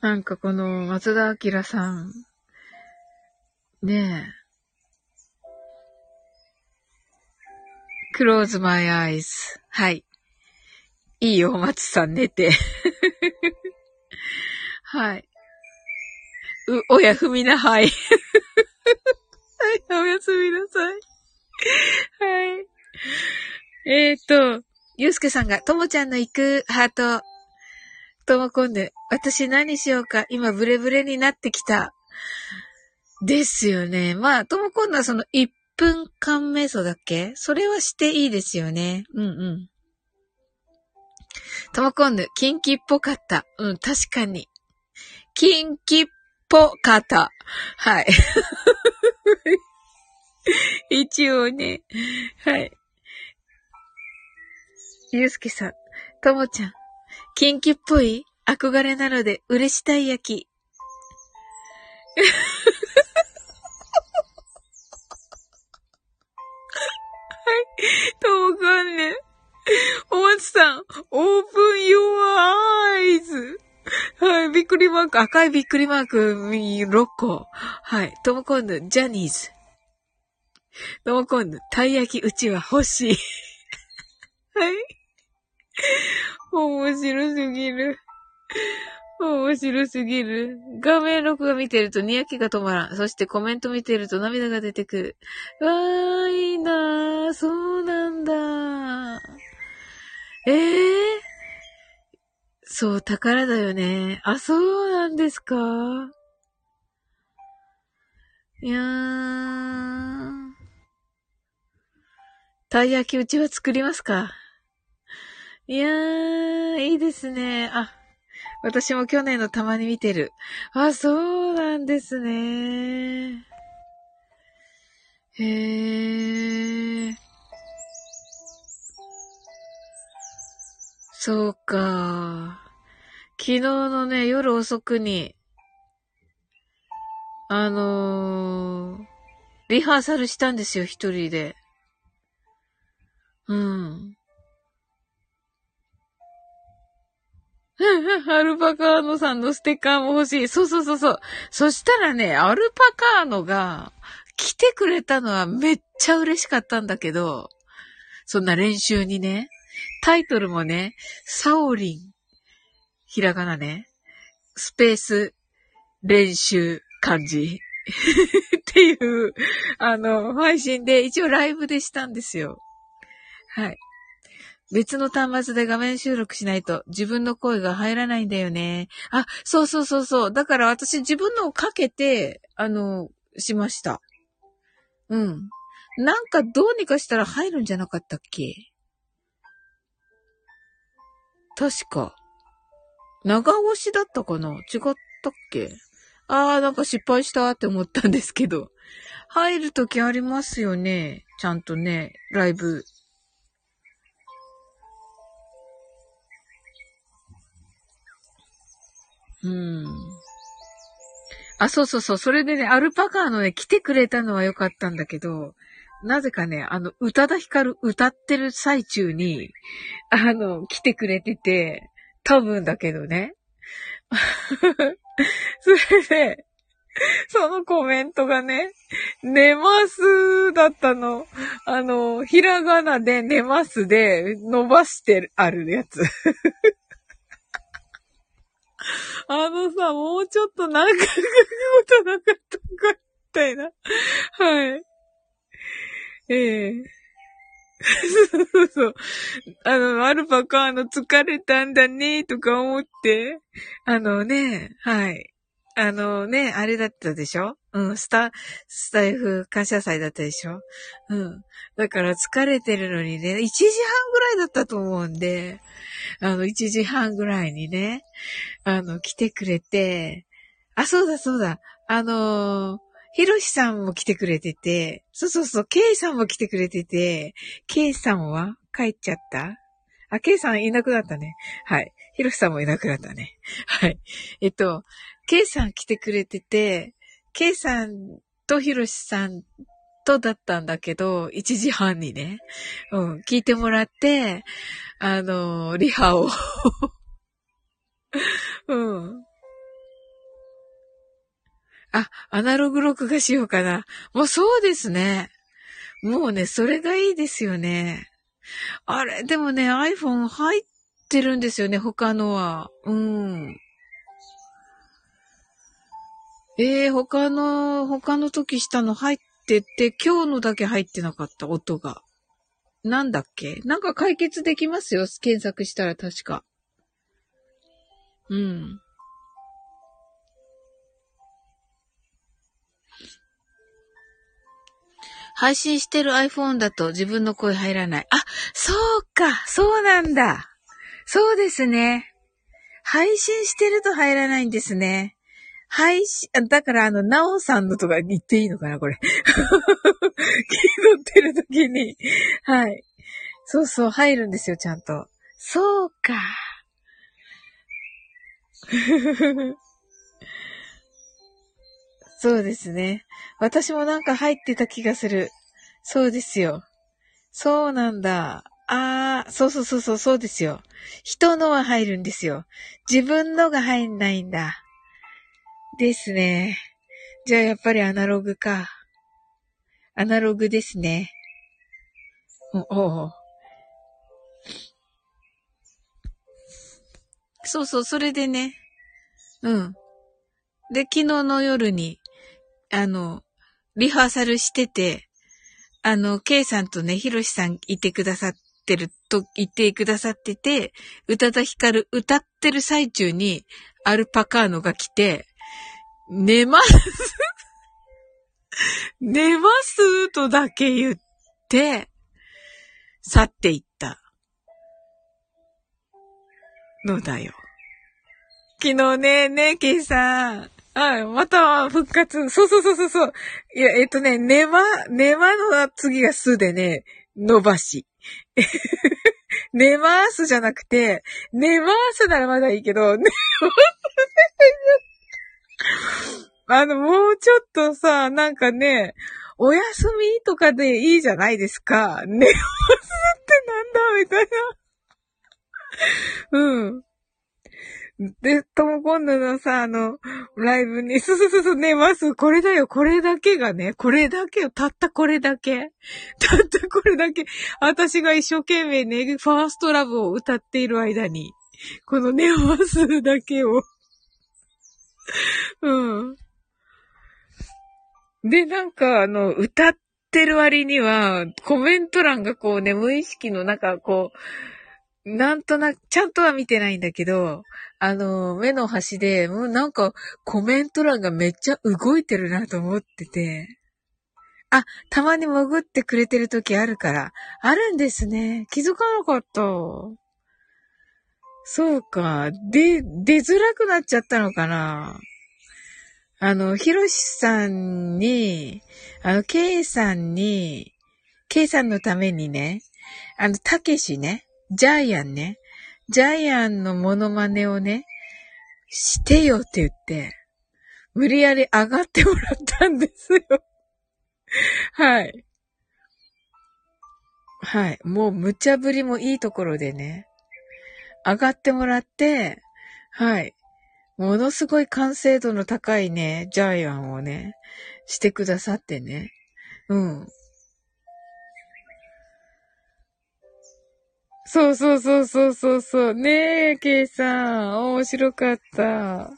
なんかこの松田明さん。ねえ。close my eyes. はい。いいよ、松さん寝て。はい。う、おやふみな、はい。はい、おやすみなさい。はい。えっ、ー、と、ゆうすけさんが、ともちゃんの行くハート。ともこんぬ、私何しようか、今ブレブレになってきた。ですよね。まあ、ともこんぬはその1分間瞑想だっけ？それはしていいですよね。うんうん。ともこんぬ、キンキっぽかった。うん、確かに。キンキっぽかった。はい。一応ね。はい。ゆうすけさん、ともちゃん、キンキっぽい憧れなので嬉したい焼き。はい。ともかんね。お松さん、オープンヨアアイズ。はい、びっくりマーク、赤いびっくりマーク、6個。はい、ともこんぬ、ジャニーズ。ともこんぬ、たい焼きうちは欲しい。はい。面白すぎる。面白すぎる。画面録画見てるとにやきが止まらん。そしてコメント見てると涙が出てくる。わー、いいなー。そうなんだ。ええー、そう、宝だよね。あ、そうなんですか？いやー。たい焼きうちは作りますか？いやー、いいですね。あ、私も去年のたまに見てる。あ、そうなんですね。へー。そうか。昨日のね、夜遅くに、あのー、リハーサルしたんですよ、一人で。うん。アルパカーノさんのステッカーも欲しい。そうそうそうそう。そしたらね、アルパカーノが来てくれたのはめっちゃ嬉しかったんだけど、そんな練習にね、タイトルもね、サオリン、ひらがなね、スペース、練習、漢字。っていう、あの、配信で一応ライブでしたんですよ。はい。別の端末で画面収録しないと自分の声が入らないんだよね。あ、そうそうそうそう。だから私自分のをかけて、あの、しました。うん。なんかどうにかしたら入るんじゃなかったっけ？確か。長押しだったかな？違ったっけ？あー、なんか失敗したって思ったんですけど。入るときありますよね？ちゃんとね、ライブうん。あ、そうそうそう。それでね、アルパカのね、来てくれたのは良かったんだけど、なぜかね、あの、宇多田ヒカル歌ってる最中に、あの、来てくれてて、多分だけどね。それで、そのコメントがね、寝ますだったの。あの、ひらがなで寝ますで伸ばしてあるやつ。あのさ、もうちょっとなんか書くことなかったか、みたいな。はい。ええそうそうそう。あの、アルパカ、ーの、疲れたんだね、とか思って、あのね、はい。あのね、あれだったでしょ？うん、スタ、スタイフ感謝祭だったでしょ？うん。だから疲れてるのにね、1時半ぐらいだったと思うんで、あの、1時半ぐらいにね、あの、来てくれて、あ、そうだそうだ、あのー、ひろしさんも来てくれてて、そうそうそう、ケイさんも来てくれてて、ケイさんは？帰っちゃった？あ、ケイさんいなくなったね。はい。ひろしさんもいなくなったね。はい。えっと、ケイさん来てくれてて、ケイさんとヒロシさんとだったんだけど、1時半にね、うん、聞いてもらって、あの、リハを うん。あ、アナログ録画しようかな。もうそうですね。もうね、それがいいですよね。あれ、でもね、iPhone 入ってるんですよね、他のは。うん。ええー、他の、他の時したの入ってて、今日のだけ入ってなかった、音が。なんだっけ？なんか解決できますよ。検索したら確か。うん。配信してる iPhone だと自分の声入らない。あ、そうか、そうなんだ。そうですね。配信してると入らないんですね。配信、だからあの、なおさんのとか言っていいのかなこれ。気取ってる時に。はい。そうそう、入るんですよ、ちゃんと。そうか。そうですね。私もなんか入ってた気がする。そうですよ。そうなんだ。ああ、そうそうそうそう、そうですよ。人のは入るんですよ。自分のが入んないんだ。ですね。じゃあやっぱりアナログか。アナログですね。おおそうそう、それでね。うん。で、昨日の夜に、あの、リハーサルしてて、あの、ケイさんとね、ヒロシさんいてくださってると言ってくださってて、宇多田ヒカル歌ってる最中に、アルパカーノが来て、寝ます 寝ますとだけ言って、去っていったのだよ。昨日ね、ね、ケイさん。あ、また復活。そうそうそうそうそう。いや、えっとね、寝ま、寝まの次がすでね、伸ばし。寝ますじゃなくて、寝ますならまだいいけど、寝ます あの、もうちょっとさ、なんかね、お休みとかでいいじゃないですか。寝ますってなんだみたいな。うん。で、とも今度のさ、あの、ライブに、そうそうそうそう、寝ます。これだよ、これだけがね、これだけよ、たったこれだけ。たったこれだけ。私が一生懸命ね、ファーストラブを歌っている間に、この寝ますだけを。うん。で、なんか、あの、歌ってる割には、コメント欄がこうね、無意識の中、こう、なんとなく、ちゃんとは見てないんだけど、あの、目の端で、もうなんか、コメント欄がめっちゃ動いてるなと思ってて。あ、たまに潜ってくれてる時あるから。あるんですね。気づかなかった。そうか。で、出づらくなっちゃったのかなあの、ひろしさんに、あの、ケイさんに、ケイさんのためにね、あの、たけしね、ジャイアンね、ジャイアンのモノマネをね、してよって言って、無理やり上がってもらったんですよ。はい。はい。もう無茶ぶりもいいところでね、上がってもらって、はい。ものすごい完成度の高いね、ジャイアンをね、してくださってね。うん。そうそうそうそうそうそう。ねえ、ケイさん。面白かった。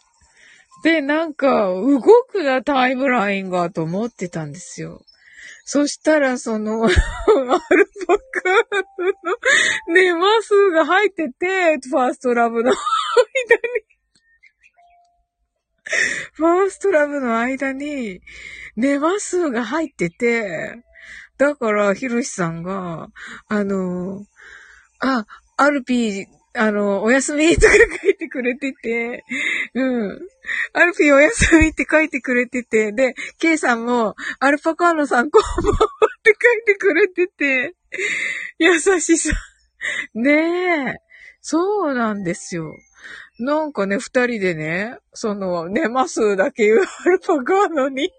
で、なんか、動くな、タイムラインが、と思ってたんですよ。そしたら、その、アルパカのね、マスが入ってて、ファーストラブの間に ファーストラブの間に、ネマ数が入ってて、だから、ヒロシさんが、あの、あ、アルピー、あの、おやすみとか書いてくれてて、うん。アルピーおやすみって書いてくれてて、で、ケイさんも、アルパカーノさんこんばんはって書いてくれてて、優しさ。ねえ。そうなんですよ。なんかね、二人でね、その、寝ますだけ言うアルパカーノに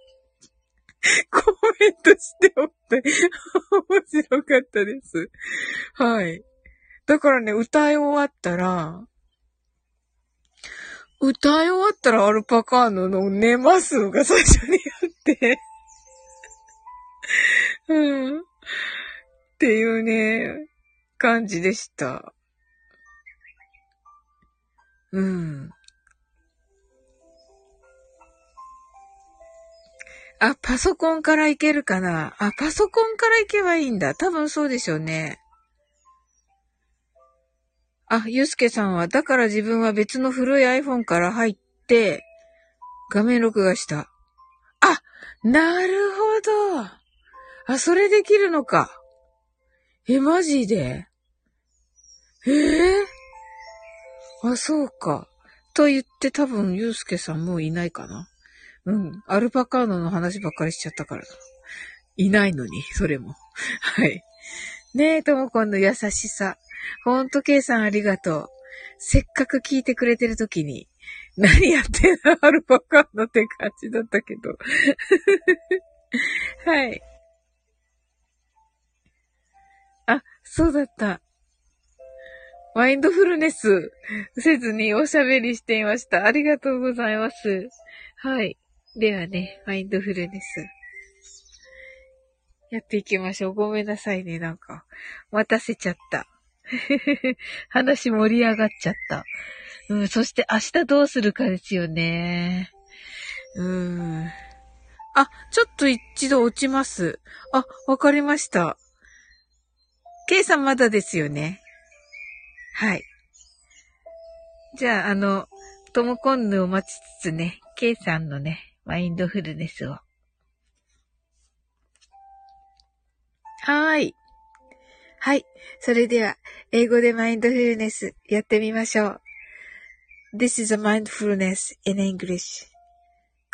コメントしておって、面白かったです。はい。だからね、歌い終わったら、歌い終わったらアルパカーノの寝ますが最初にあって うん。っていうね、感じでした。うん。あ、パソコンからいけるかな？あ、パソコンからいけばいいんだ。多分そうでしょうね。あ、ゆうすけさんは、だから自分は別の古い iPhone から入って、画面録画した。あ、なるほど。あ、それできるのか。え、マジで？ええー、あ、そうか。と言って多分、ゆうすけさんもういないかな。うん。アルパカーノの話ばっかりしちゃったからだ。いないのに、それも。はい。ねえ、ともこんの優しさ。ほんと、ケイさんありがとう。せっかく聞いてくれてる時に、何やってんの？アルパカのって感じだったけど。はい。あ、そうだった。マインドフルネス せずにおしゃべりしていました。ありがとうございます。はい。ではね、マインドフルネス。やっていきましょう。ごめんなさいね、なんか。待たせちゃった。話盛り上がっちゃった。うん、そして明日どうするかですよね。うん。あ、ちょっと一度落ちます。あ、わかりました。ケイさんまだですよね。はい。じゃあ、あの、トモコンヌを待ちつつね、ケイさんのね、マインドフルネスを。はーい。はい。それでは、英語でマインドフルネスやってみましょう。This is a mindfulness in English.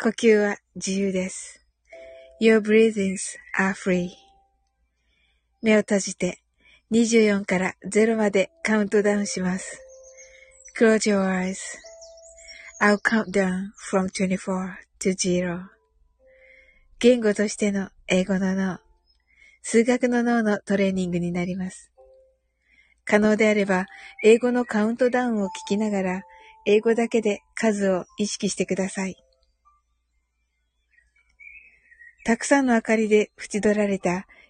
呼吸は自由です。Your breathings are free. 目を閉じて24から0までカウントダウンします。Close your eyes. I'll count down from 24 to 0. 言語としての英語の脳。数学の脳のトレーニングになります。可能であれば、英語のカウントダウンを聞きながら、英語だけで数を意識してください。たくさんの明かりで縁取られた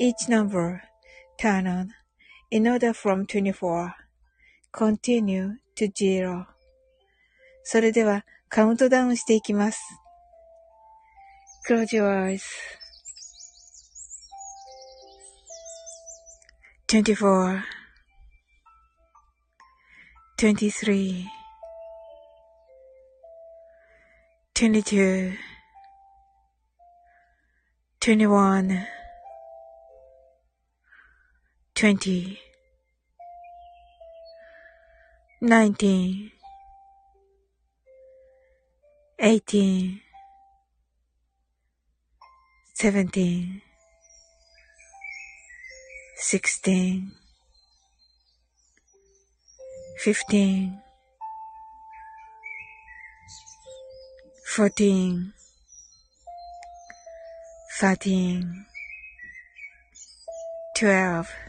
each number turn on in order from 24 continue to zero それではカウントダウンしていきます。Close your eyes. 24 23 22 21 Twenty, nineteen, eighteen, seventeen, sixteen, fifteen, fourteen, thirteen, twelve. 19 18 17 16 15 14 13 12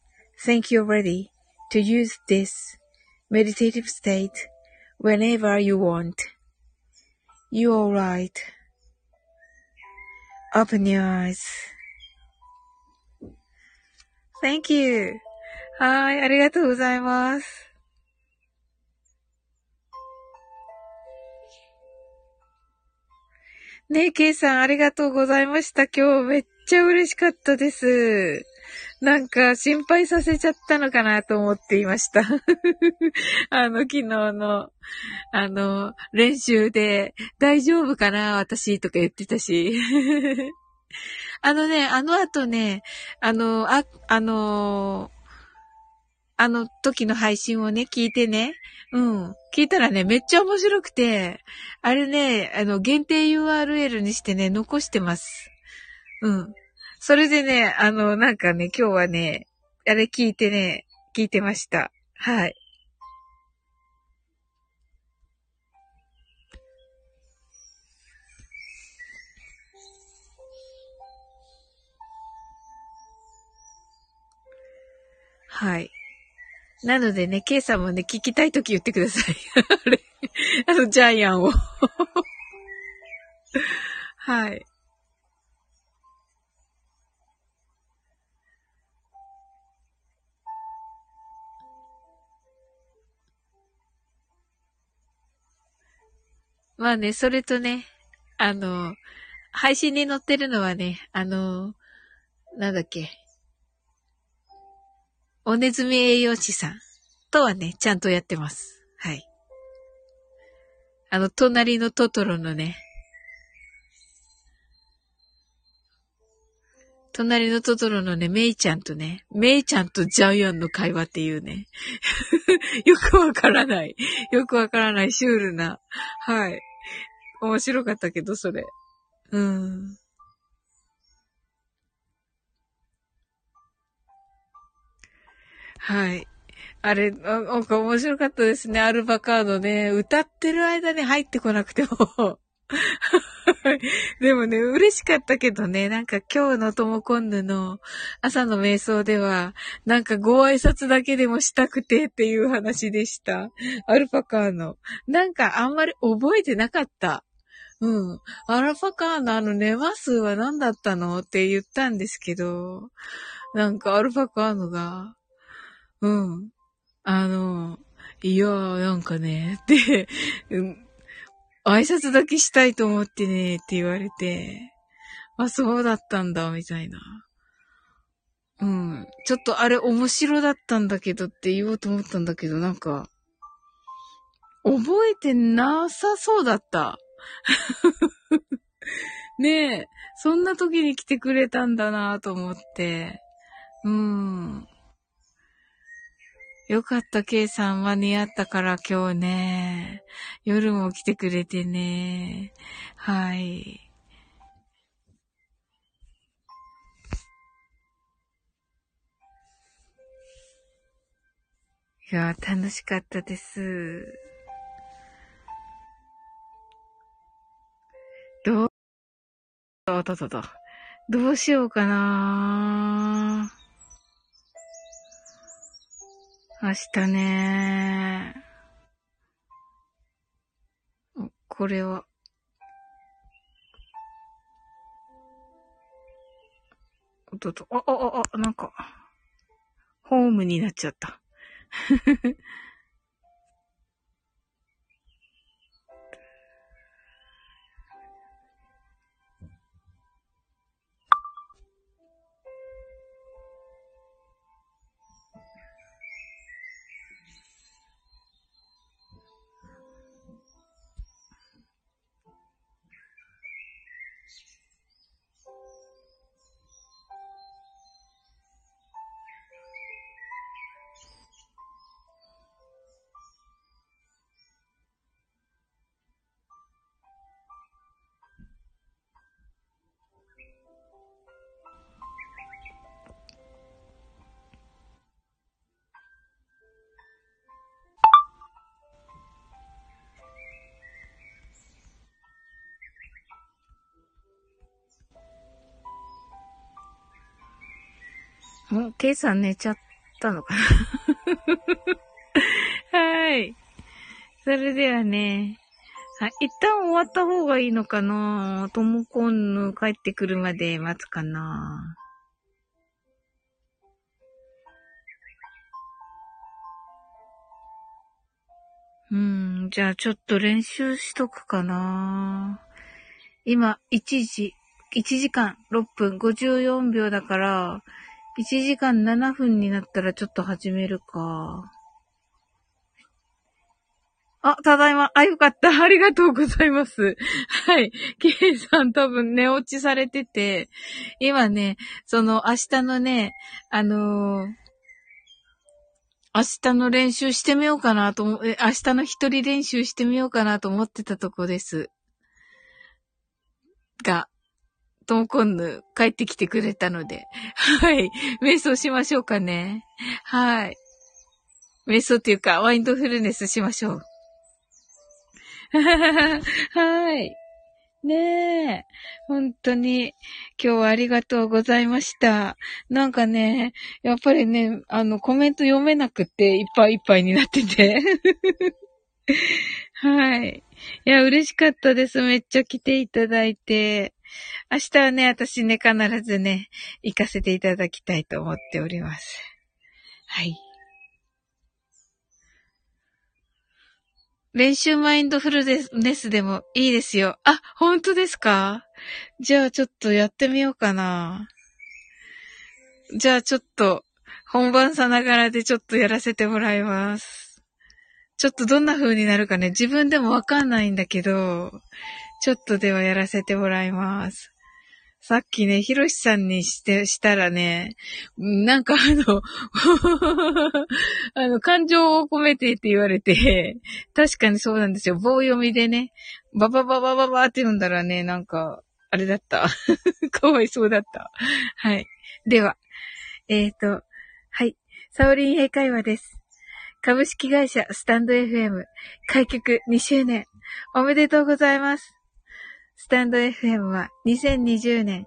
think you're ready to use this meditative state whenever you want. You're alright. Open your eyes. Thank you. はい、ありがとうございます。ねえ、ケイさんありがとうございました。今日めっちゃ嬉しかったです。 なんか心配させちゃったのかなと思っていました。あの、昨日の、あの、練習で大丈夫かな私とか言ってたし。あのね、あの後ね、あの、あ、あの、あの時の配信をね、聞いてね、うん。聞いたらね、めっちゃ面白くて、あれね、あの、限定 URL にしてね、残してます。うん。それでね、あの、なんかね、今日はね、あれ聞いてね、聞いてました。はい。はい。なのでね、ケイさんもね、聞きたいとき言ってください。あれ、あの、ジャイアンを。はい。まあね、それとね、あの、配信に載ってるのはね、あの、なんだっけ。おねずみ栄養士さんとはね、ちゃんとやってます。はい。あの、隣のトトロのね、隣のトトロのね、メイちゃんとね、メイちゃんとジャイアンの会話っていうね。よくわからない。よくわからないシュールな。はい。面白かったけど、それ。うん。はい。あれ、なんか面白かったですね。アルバカードね。歌ってる間に入ってこなくても でもね、嬉しかったけどね、なんか今日のトモコンヌの朝の瞑想では、なんかご挨拶だけでもしたくてっていう話でした。アルパカーの。なんかあんまり覚えてなかった。うん。アルパカーのあの寝マ数は何だったのって言ったんですけど、なんかアルパカーノが、うん。あの、いやー、なんかね、って、うん挨拶だけしたいと思ってね、って言われて、あ、そうだったんだ、みたいな。うん。ちょっとあれ面白だったんだけどって言おうと思ったんだけど、なんか、覚えてなさそうだった。ねえ、そんな時に来てくれたんだなと思って。うん。よかった、ケイさん間に合ったから今日ね。夜も来てくれてね。はい。いや、楽しかったです。あたたた。どうしようかな明日ねこれは。おっとっと、あ、あ、あ、あ、なんか、ホームになっちゃった。もう、ケイさん寝ちゃったのかな？はい。それではね、はい、一旦終わった方がいいのかな？ともこんぬ帰ってくるまで待つかな？うん、じゃあちょっと練習しとくかな。今、1時、1時間6分54秒だから、1時間7分になったらちょっと始めるか。あ、ただいま。あ、よかった。ありがとうございます。はい。ケイさん多分寝落ちされてて、今ね、その明日のね、あのー、明日の練習してみようかなと思、明日の一人練習してみようかなと思ってたとこです。が、ともこんぬ帰ってきてくれたので、はい。瞑想しましょうかね。はい。瞑想っていうか、ワインドフルネスしましょう。はい。ねえ。本当に、今日はありがとうございました。なんかね、やっぱりね、あの、コメント読めなくて、いっぱいいっぱいになってて。はい。いや、嬉しかったです。めっちゃ来ていただいて。明日はね、私ね、必ずね、行かせていただきたいと思っております。はい。練習マインドフルネスでもいいですよ。あ、本当ですか？じゃあちょっとやってみようかな。じゃあちょっと、本番さながらでちょっとやらせてもらいます。ちょっとどんな風になるかね、自分でもわかんないんだけど、ちょっとではやらせてもらいます。さっきね、ひろしさんにして、したらね、なんかあの あの、感情を込めてって言われて、確かにそうなんですよ。棒読みでね、ババババババって読んだらね、なんか、あれだった。かわいそうだった。はい。では、えっ、ー、と、はい。サオリン英会話です。株式会社スタンド FM 開局2周年おめでとうございます。スタンド FM は2020年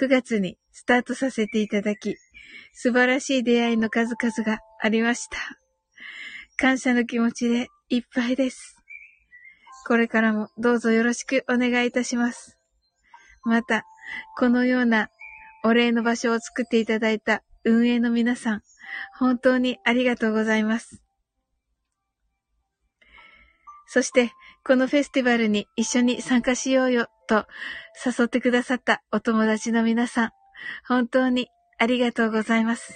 9月にスタートさせていただき、素晴らしい出会いの数々がありました。感謝の気持ちでいっぱいです。これからもどうぞよろしくお願いいたします。また、このようなお礼の場所を作っていただいた運営の皆さん、本当にありがとうございます。そして、このフェスティバルに一緒に参加しようよと誘ってくださったお友達の皆さん、本当にありがとうございます。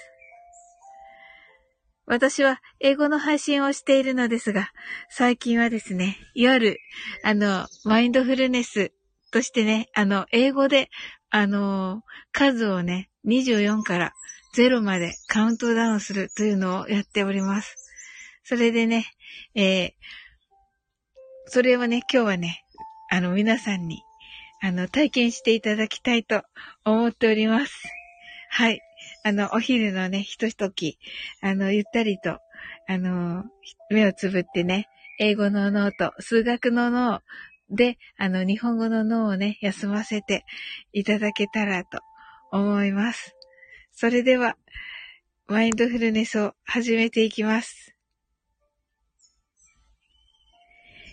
私は英語の配信をしているのですが、最近はですね、夜、あの、マインドフルネスとしてね、あの、英語で、あの、数をね、24から0までカウントダウンするというのをやっております。それでね、えー、それをね、今日はね、あの、皆さんに、あの、体験していただきたいと思っております。はい。あの、お昼のね、ひとひとき、あの、ゆったりと、あの、目をつぶってね、英語のノート、数学のノで、あの、日本語の脳をね、休ませていただけたらと思います。それでは、マインドフルネスを始めていきます。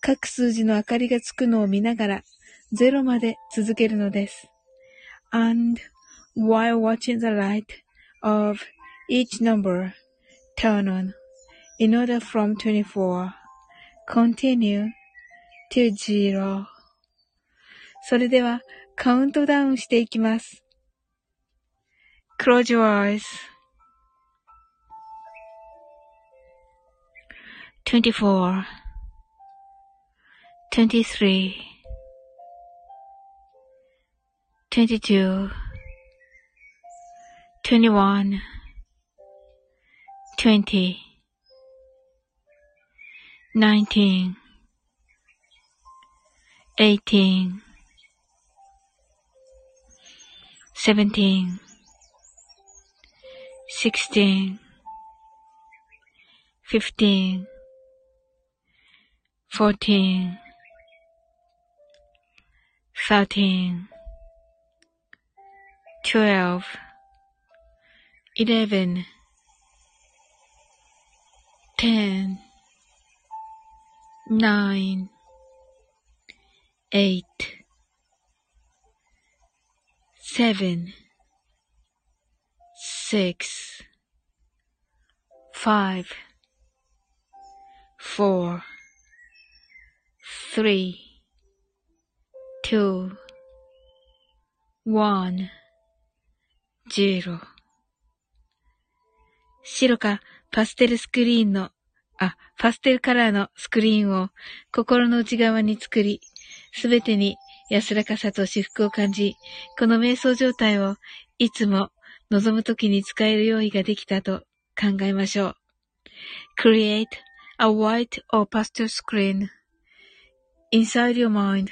各数字の明かりがつくのを見ながら0まで続けるのです。And while watching the light of each number turn on in order from 24 continue to zero それではカウントダウンしていきます。Close your eyes. 24 23 22 21 20 19 18 17 16 15 14 13 12 11 10 9 8 7 6 5 4 3 2 1 0白かパステルスクリーンの、あ、パステルカラーのスクリーンを心の内側に作り、すべてに安らかさと至福を感じ、この瞑想状態をいつも望むときに使える用意ができたと考えましょう。Create a white or pastel screen inside your mind.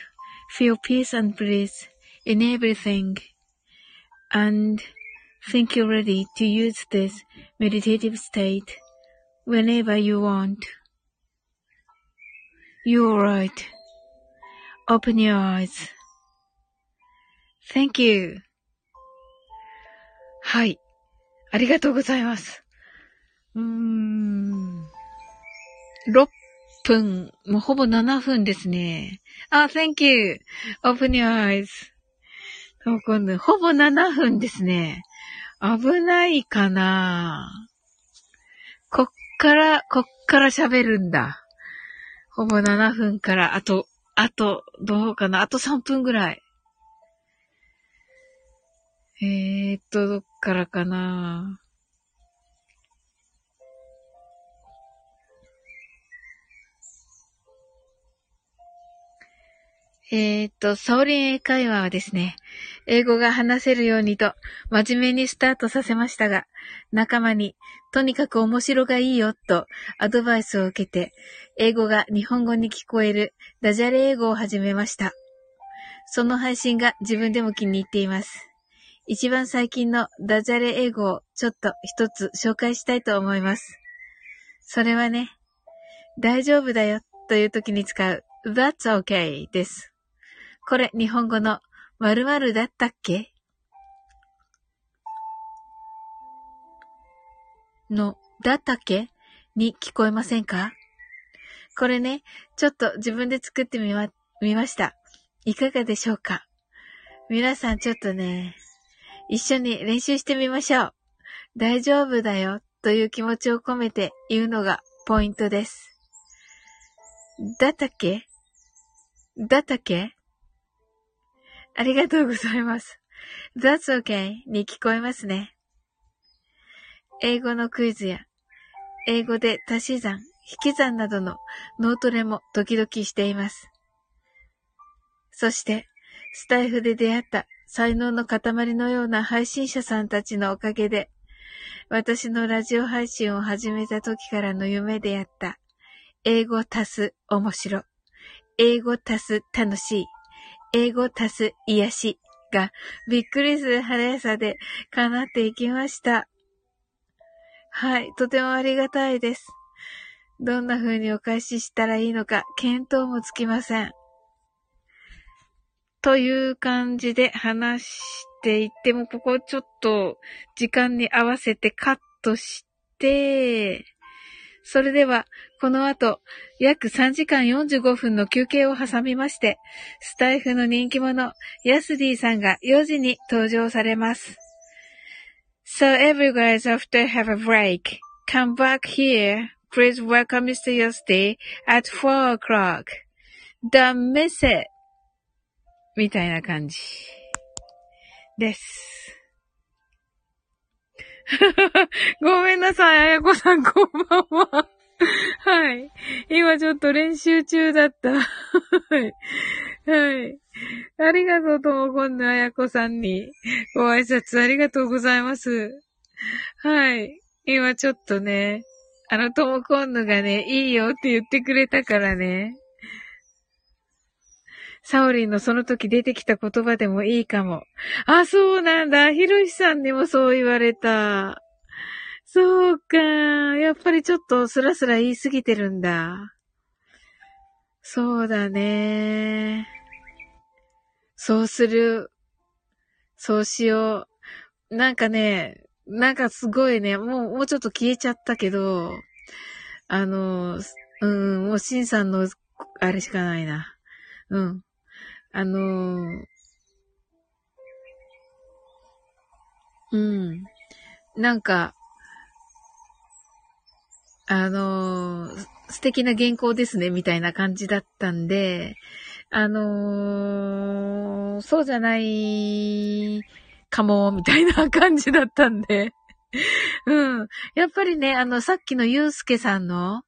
Feel peace and bliss in everything. And think you're ready to use this meditative state whenever you want. You're right. Open your eyes. Thank you. はい。ありがとうございます。うーん。6 分、もうほぼ7分ですね。あ、thank you. Open your eyes. 今度、ほぼ7分ですね。危ないかなこっから、こっから喋るんだ。ほぼ7分から、あと、あと、どうかなあと3分ぐらい。えーっと、どっからかなえー、っと、サオリン英会話はですね、英語が話せるようにと真面目にスタートさせましたが、仲間にとにかく面白がいいよとアドバイスを受けて、英語が日本語に聞こえるダジャレ英語を始めました。その配信が自分でも気に入っています。一番最近のダジャレ英語をちょっと一つ紹介したいと思います。それはね、大丈夫だよという時に使う That's okay です。これ日本語の〇〇だったっけ？の、だったっけ？に聞こえませんか？これね、ちょっと自分で作ってみま、みました。いかがでしょうか？皆さんちょっとね、一緒に練習してみましょう。大丈夫だよという気持ちを込めて言うのがポイントです。だったっけ？だったっけ？ありがとうございます。That's okay に聞こえますね。英語のクイズや、英語で足し算、引き算などの脳トレも時々しています。そして、スタイフで出会った才能の塊のような配信者さんたちのおかげで、私のラジオ配信を始めた時からの夢であった、英語足す面白、英語足す楽しい、英語足す癒しがびっくりする速さで叶っていきました。はい、とてもありがたいです。どんな風にお返ししたらいいのか、見当もつきません。という感じで話していっても、ここちょっと時間に合わせてカットして、それでは、この後、約3時間45分の休憩を挟みまして、スタイフの人気者、ヤスディさんが4時に登場されます。So every guys after have a break, come back here. Please welcome Mr. Yosdi at 4 o'clock. Don't miss it. みたいな感じ。です。ごめんなさい、あやこさん、こんばんは。はい。今ちょっと練習中だった。はい。はい。ありがとうともこんなあやこさんにご挨拶ありがとうございます。はい。今ちょっとね、あのともこんぬがね、いいよって言ってくれたからね。サオリンのその時出てきた言葉でもいいかも。あ、そうなんだ。ひろしさんにもそう言われた。そうか。やっぱりちょっとスラスラ言いすぎてるんだ。そうだね。そうする。そうしよう。なんかね、なんかすごいね、もう、もうちょっと消えちゃったけど、あの、うん、もうシンさんの、あれしかないな。うん。あのー、うん。なんか、あのー、素敵な原稿ですね、みたいな感じだったんで、あのー、そうじゃないかも、みたいな感じだったんで。うん。やっぱりね、あの、さっきのゆうすけさんの、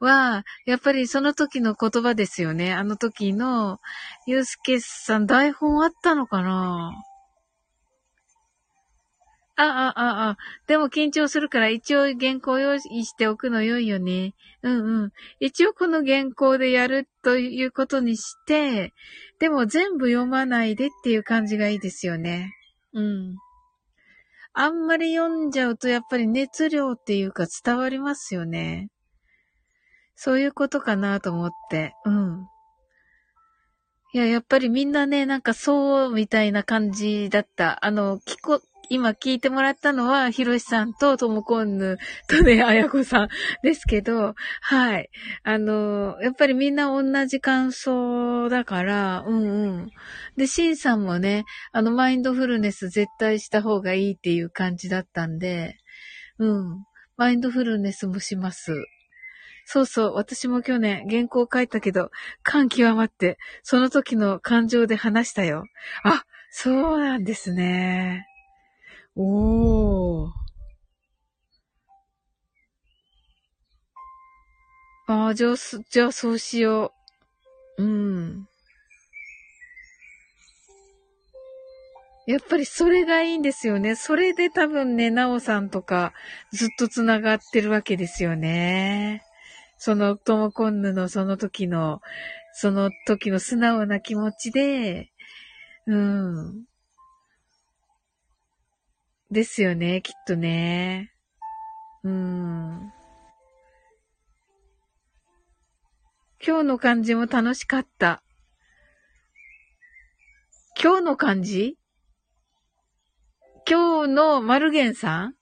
は、やっぱりその時の言葉ですよね。あの時の、ゆうすけさん台本あったのかな？あ、あ、あ、あ、でも緊張するから一応原稿用意しておくの良いよね。うんうん。一応この原稿でやるということにして、でも全部読まないでっていう感じがいいですよね。うん。あんまり読んじゃうとやっぱり熱量っていうか伝わりますよね。そういうことかなと思って。うん。いや、やっぱりみんなね、なんかそうみたいな感じだった。あの、聞こ、今聞いてもらったのは、ひろしさんとともこんぬとね、あやこさんですけど、はい。あの、やっぱりみんな同じ感想だから、うんうん。で、しんさんもね、あの、マインドフルネス絶対した方がいいっていう感じだったんで、うん。マインドフルネスもします。そうそう、私も去年原稿書いたけど、感極まって、その時の感情で話したよ。あ、そうなんですね。おー。ああ、じゃあ、じゃあそうしよう。うん。やっぱりそれがいいんですよね。それで多分ね、なおさんとかずっと繋がってるわけですよね。そのトモコンヌのその時の、その時の素直な気持ちで、うん。ですよね、きっとね。うん。今日の漢字も楽しかった。今日の漢字今日のマルゲンさん？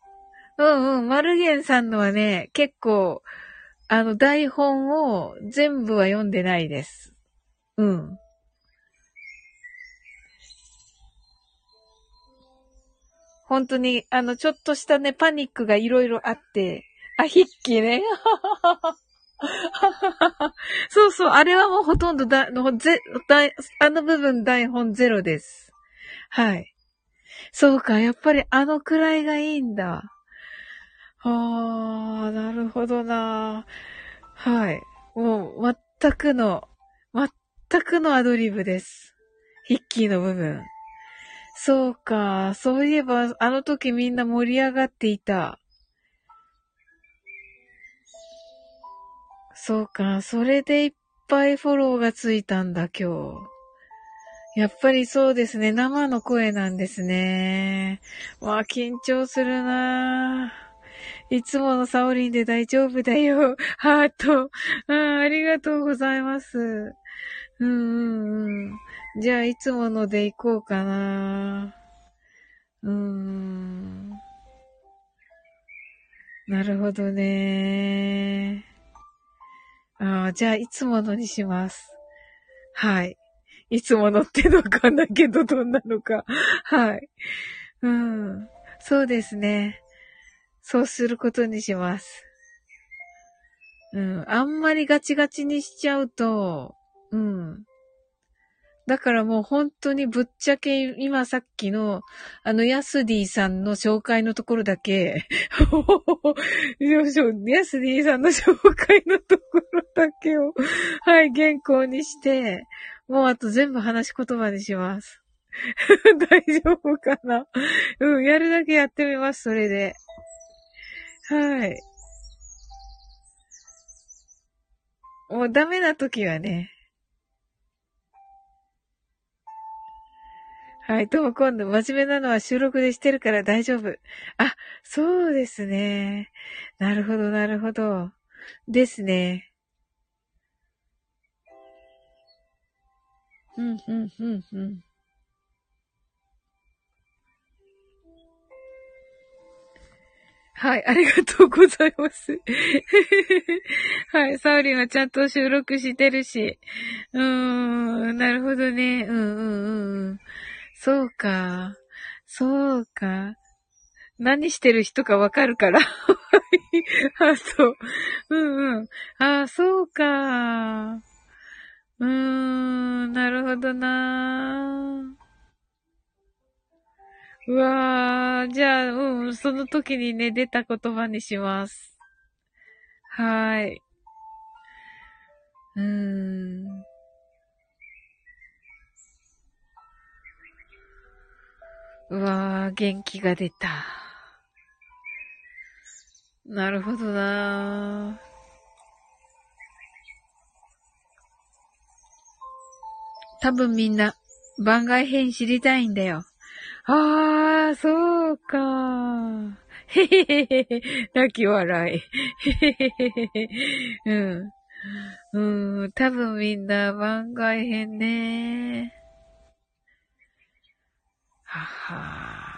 うんうん、マルゲンさんのはね、結構、あの、台本を全部は読んでないです。うん。本当に、あの、ちょっとしたね、パニックがいろいろあって、あ、筆記ね。そうそう、あれはもうほとんどだ、ぜ、だ、あの部分台本ゼロです。はい。そうか、やっぱりあのくらいがいいんだ。ああ、なるほどな。はい。もう、全くの、全くのアドリブです。ヒッキーの部分。そうか。そういえば、あの時みんな盛り上がっていた。そうか。それでいっぱいフォローがついたんだ、今日。やっぱりそうですね。生の声なんですね。わあ、緊張するないつものサオリンで大丈夫だよ。ハート。あありがとうございます。うんうんうん。じゃあ、いつもので行こうかな。うーん。なるほどね。あ、じゃあ、いつものにします。はい。いつものってわかんないけど、どんなのか。はい。うん。そうですね。そうすることにします。うん。あんまりガチガチにしちゃうと、うん。だからもう本当にぶっちゃけ今さっきのあのヤスディさんの紹介のところだけ ヤスディさんの紹介のところだけをはい、原稿にして、もうあと全部話し言葉にします。大丈夫かな？うん、やるだけやってみます、それで。はい。もうダメな時はね、はい。とも今度真面目なのは収録でしてるから大丈夫。あ、そうですね。なるほど、なるほど。ですね。うん、うん、うん、うん。はい、ありがとうございます。はい、サウリンはちゃんと収録してるし。うーん、なるほどね。うん、うん、うん。そうか。そうか。何してる人かわかるから。あ、そう。うんうん。あ、そうか。うーん、なるほどな。うわー、じゃあ、うん、その時にね、出た言葉にします。はーい。うーん。うわー、元気が出た。なるほどな多分みんな番外編知りたいんだよ。あー、そうか。へへへへへ、泣き笑い。へへへへ。うん。うん、多分みんな番外編ね。はは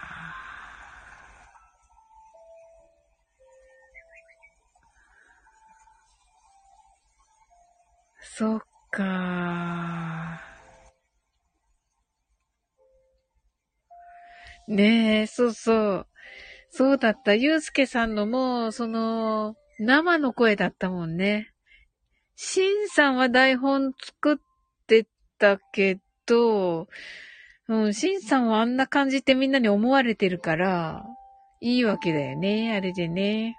そっかねえ、そうそう。そうだった。ゆうすけさんのも、その、生の声だったもんね。しんさんは台本作ってたけど、うん、シンさんはあんな感じってみんなに思われてるから、いいわけだよね、あれでね。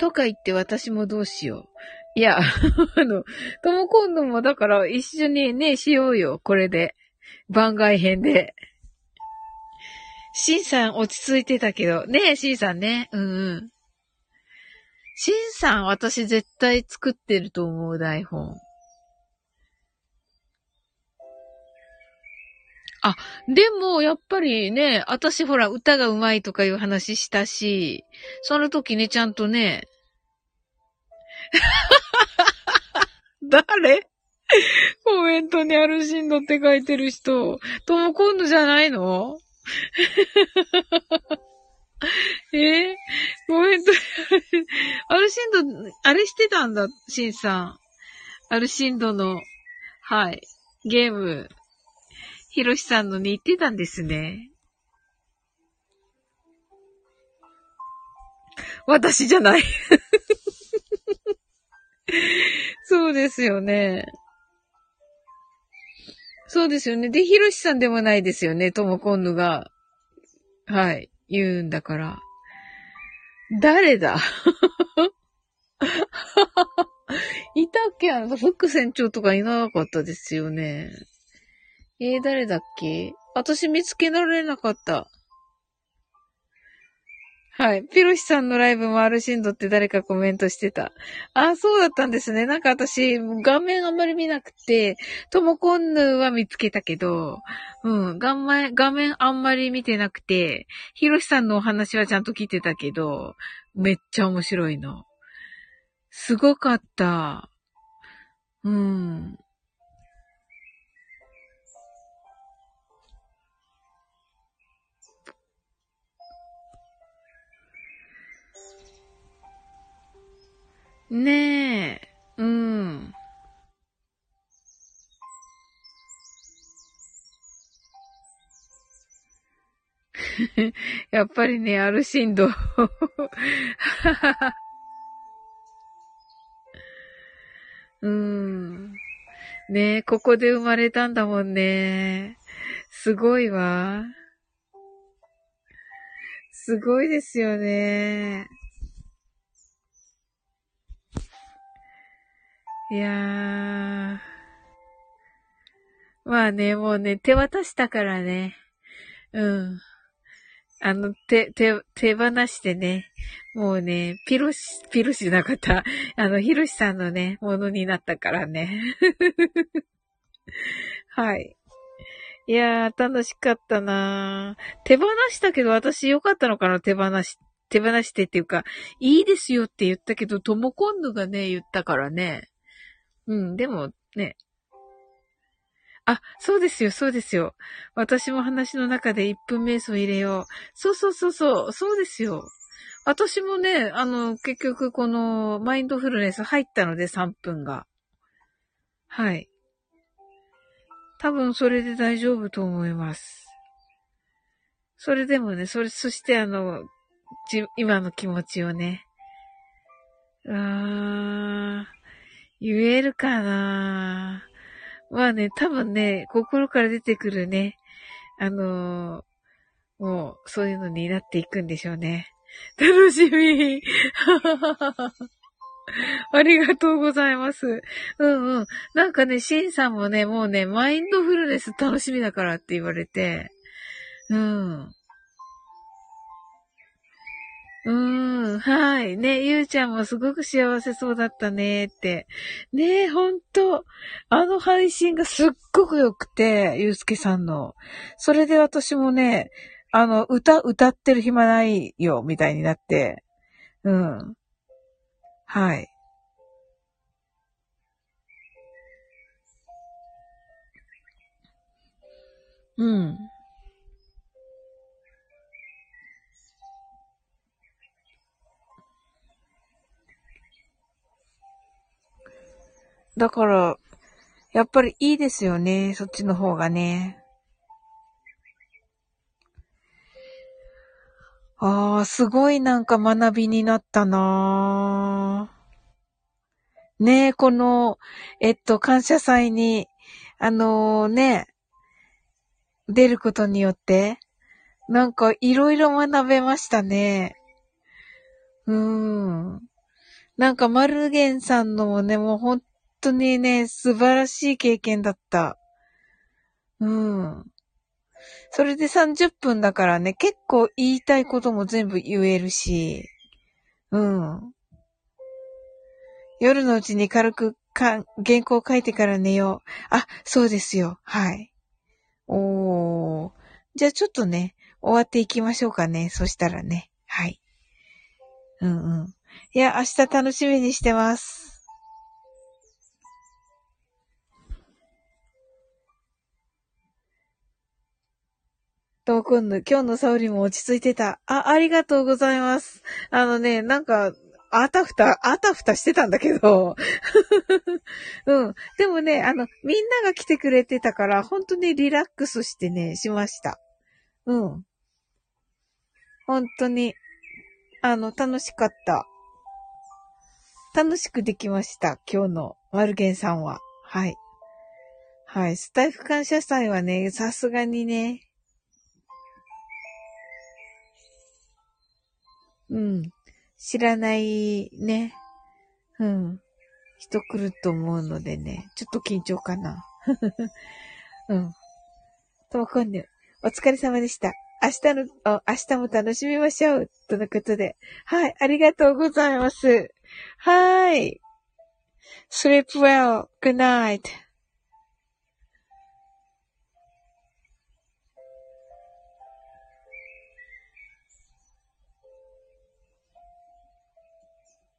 とか言って私もどうしよう。いや、あの、とも今度もだから一緒にね、しようよ、これで。番外編で。シンさん落ち着いてたけど、ねえ、シンさんね。うんうん。シンさん、私絶対作ってると思う、台本。あ、でも、やっぱりね、私ほら、歌が上手いとかいう話したし、その時ね、ちゃんとね、誰？コメントにアルシンドって書いてる人、とも今度じゃないの？え？ー、ごめんと、アルシンド、あれしてたんだ、シンさん。アルシンドのはい。ゲーム、ひろしさんのに行ってたんですね。私じゃない。そうですよね。そうですよね。で、ひろしさんでもないですよね。ともこんぬが。はい。言うんだから。誰だ？いたっけ？あの、フック船長とかいなかったですよね。えー、誰だっけ？私見つけられなかった。はい。ピロシさんのライブもアルシンドって誰かコメントしてた。あ、そうだったんですね。なんか私、画面あんまり見なくて、ともこんぬは見つけたけど、うん、画面、画面あんまり見てなくて、ヒロシさんのお話はちゃんと聞いてたけど、めっちゃ面白いの。すごかった。うん。ねえ。うん。やっぱりね、アルシンド。うん。ねえ、ここで生まれたんだもんね。すごいわ。すごいですよね。いやー。まあね、もうね、手渡したからね。うん。あの、手、手、手放してね、もうね、ピロシ、ピロシなかった。あの、ヒロシさんのね、ものになったからね。はい。いやー、楽しかったな手放したけど、私よかったのかな手放し、手放してっていうか、いいですよって言ったけど、ともこんぬがね、言ったからね。うん、でもね。あ、そうですよ、そうですよ。私も話の中で1分瞑想入れよう。そうそうそうそう、そうですよ。私もね、あの、結局このマインドフルネス入ったので3分が。はい。多分それで大丈夫と思います。それでもね、それ、そしてあの、じ、今の気持ちをね。あー、言えるかなまあね、多分ね、心から出てくるね、あのー、もう、そういうのになっていくんでしょうね。楽しみ ありがとうございます。うんうん。なんかね、シンさんもね、もうね、マインドフルネス楽しみだからって言われて、うん。うーん、はい。ね、ゆうちゃんもすごく幸せそうだったねって。ねほんと。あの配信がすっごく良くて、ゆうすけさんの。それで私もね、あの、歌、歌ってる暇ないよ、みたいになって。うん。はい。うん。だから、やっぱりいいですよね。そっちの方がね。ああ、すごいなんか学びになったなねえ、この、えっと、感謝祭に、あのー、ね、出ることによって、なんかいろいろ学べましたね。うーん。なんか、マルゲンさんのもね、もう本当にね、素晴らしい経験だった。うん。それで30分だからね、結構言いたいことも全部言えるし、うん。夜のうちに軽くか原稿書いてから寝よう。あ、そうですよ。はい。おー。じゃあちょっとね、終わっていきましょうかね。そしたらね。はい。うんうん。いや、明日楽しみにしてます。ともくんの、今日のサウリも落ち着いてた。あ、ありがとうございます。あのね、なんか、あたふた、あたふたしてたんだけど。うん。でもね、あの、みんなが来てくれてたから、本当にリラックスしてね、しました。うん。本当に、あの、楽しかった。楽しくできました。今日のマルゲンさんは。はい。はい。スタイフ感謝祭はね、さすがにね、うん。知らないね。うん。人来ると思うのでね。ちょっと緊張かな。うん。ともこんね、お疲れ様でした。明日の、明日も楽しみましょう。とのことで。はい。ありがとうございます。はい。sleep well. Good night.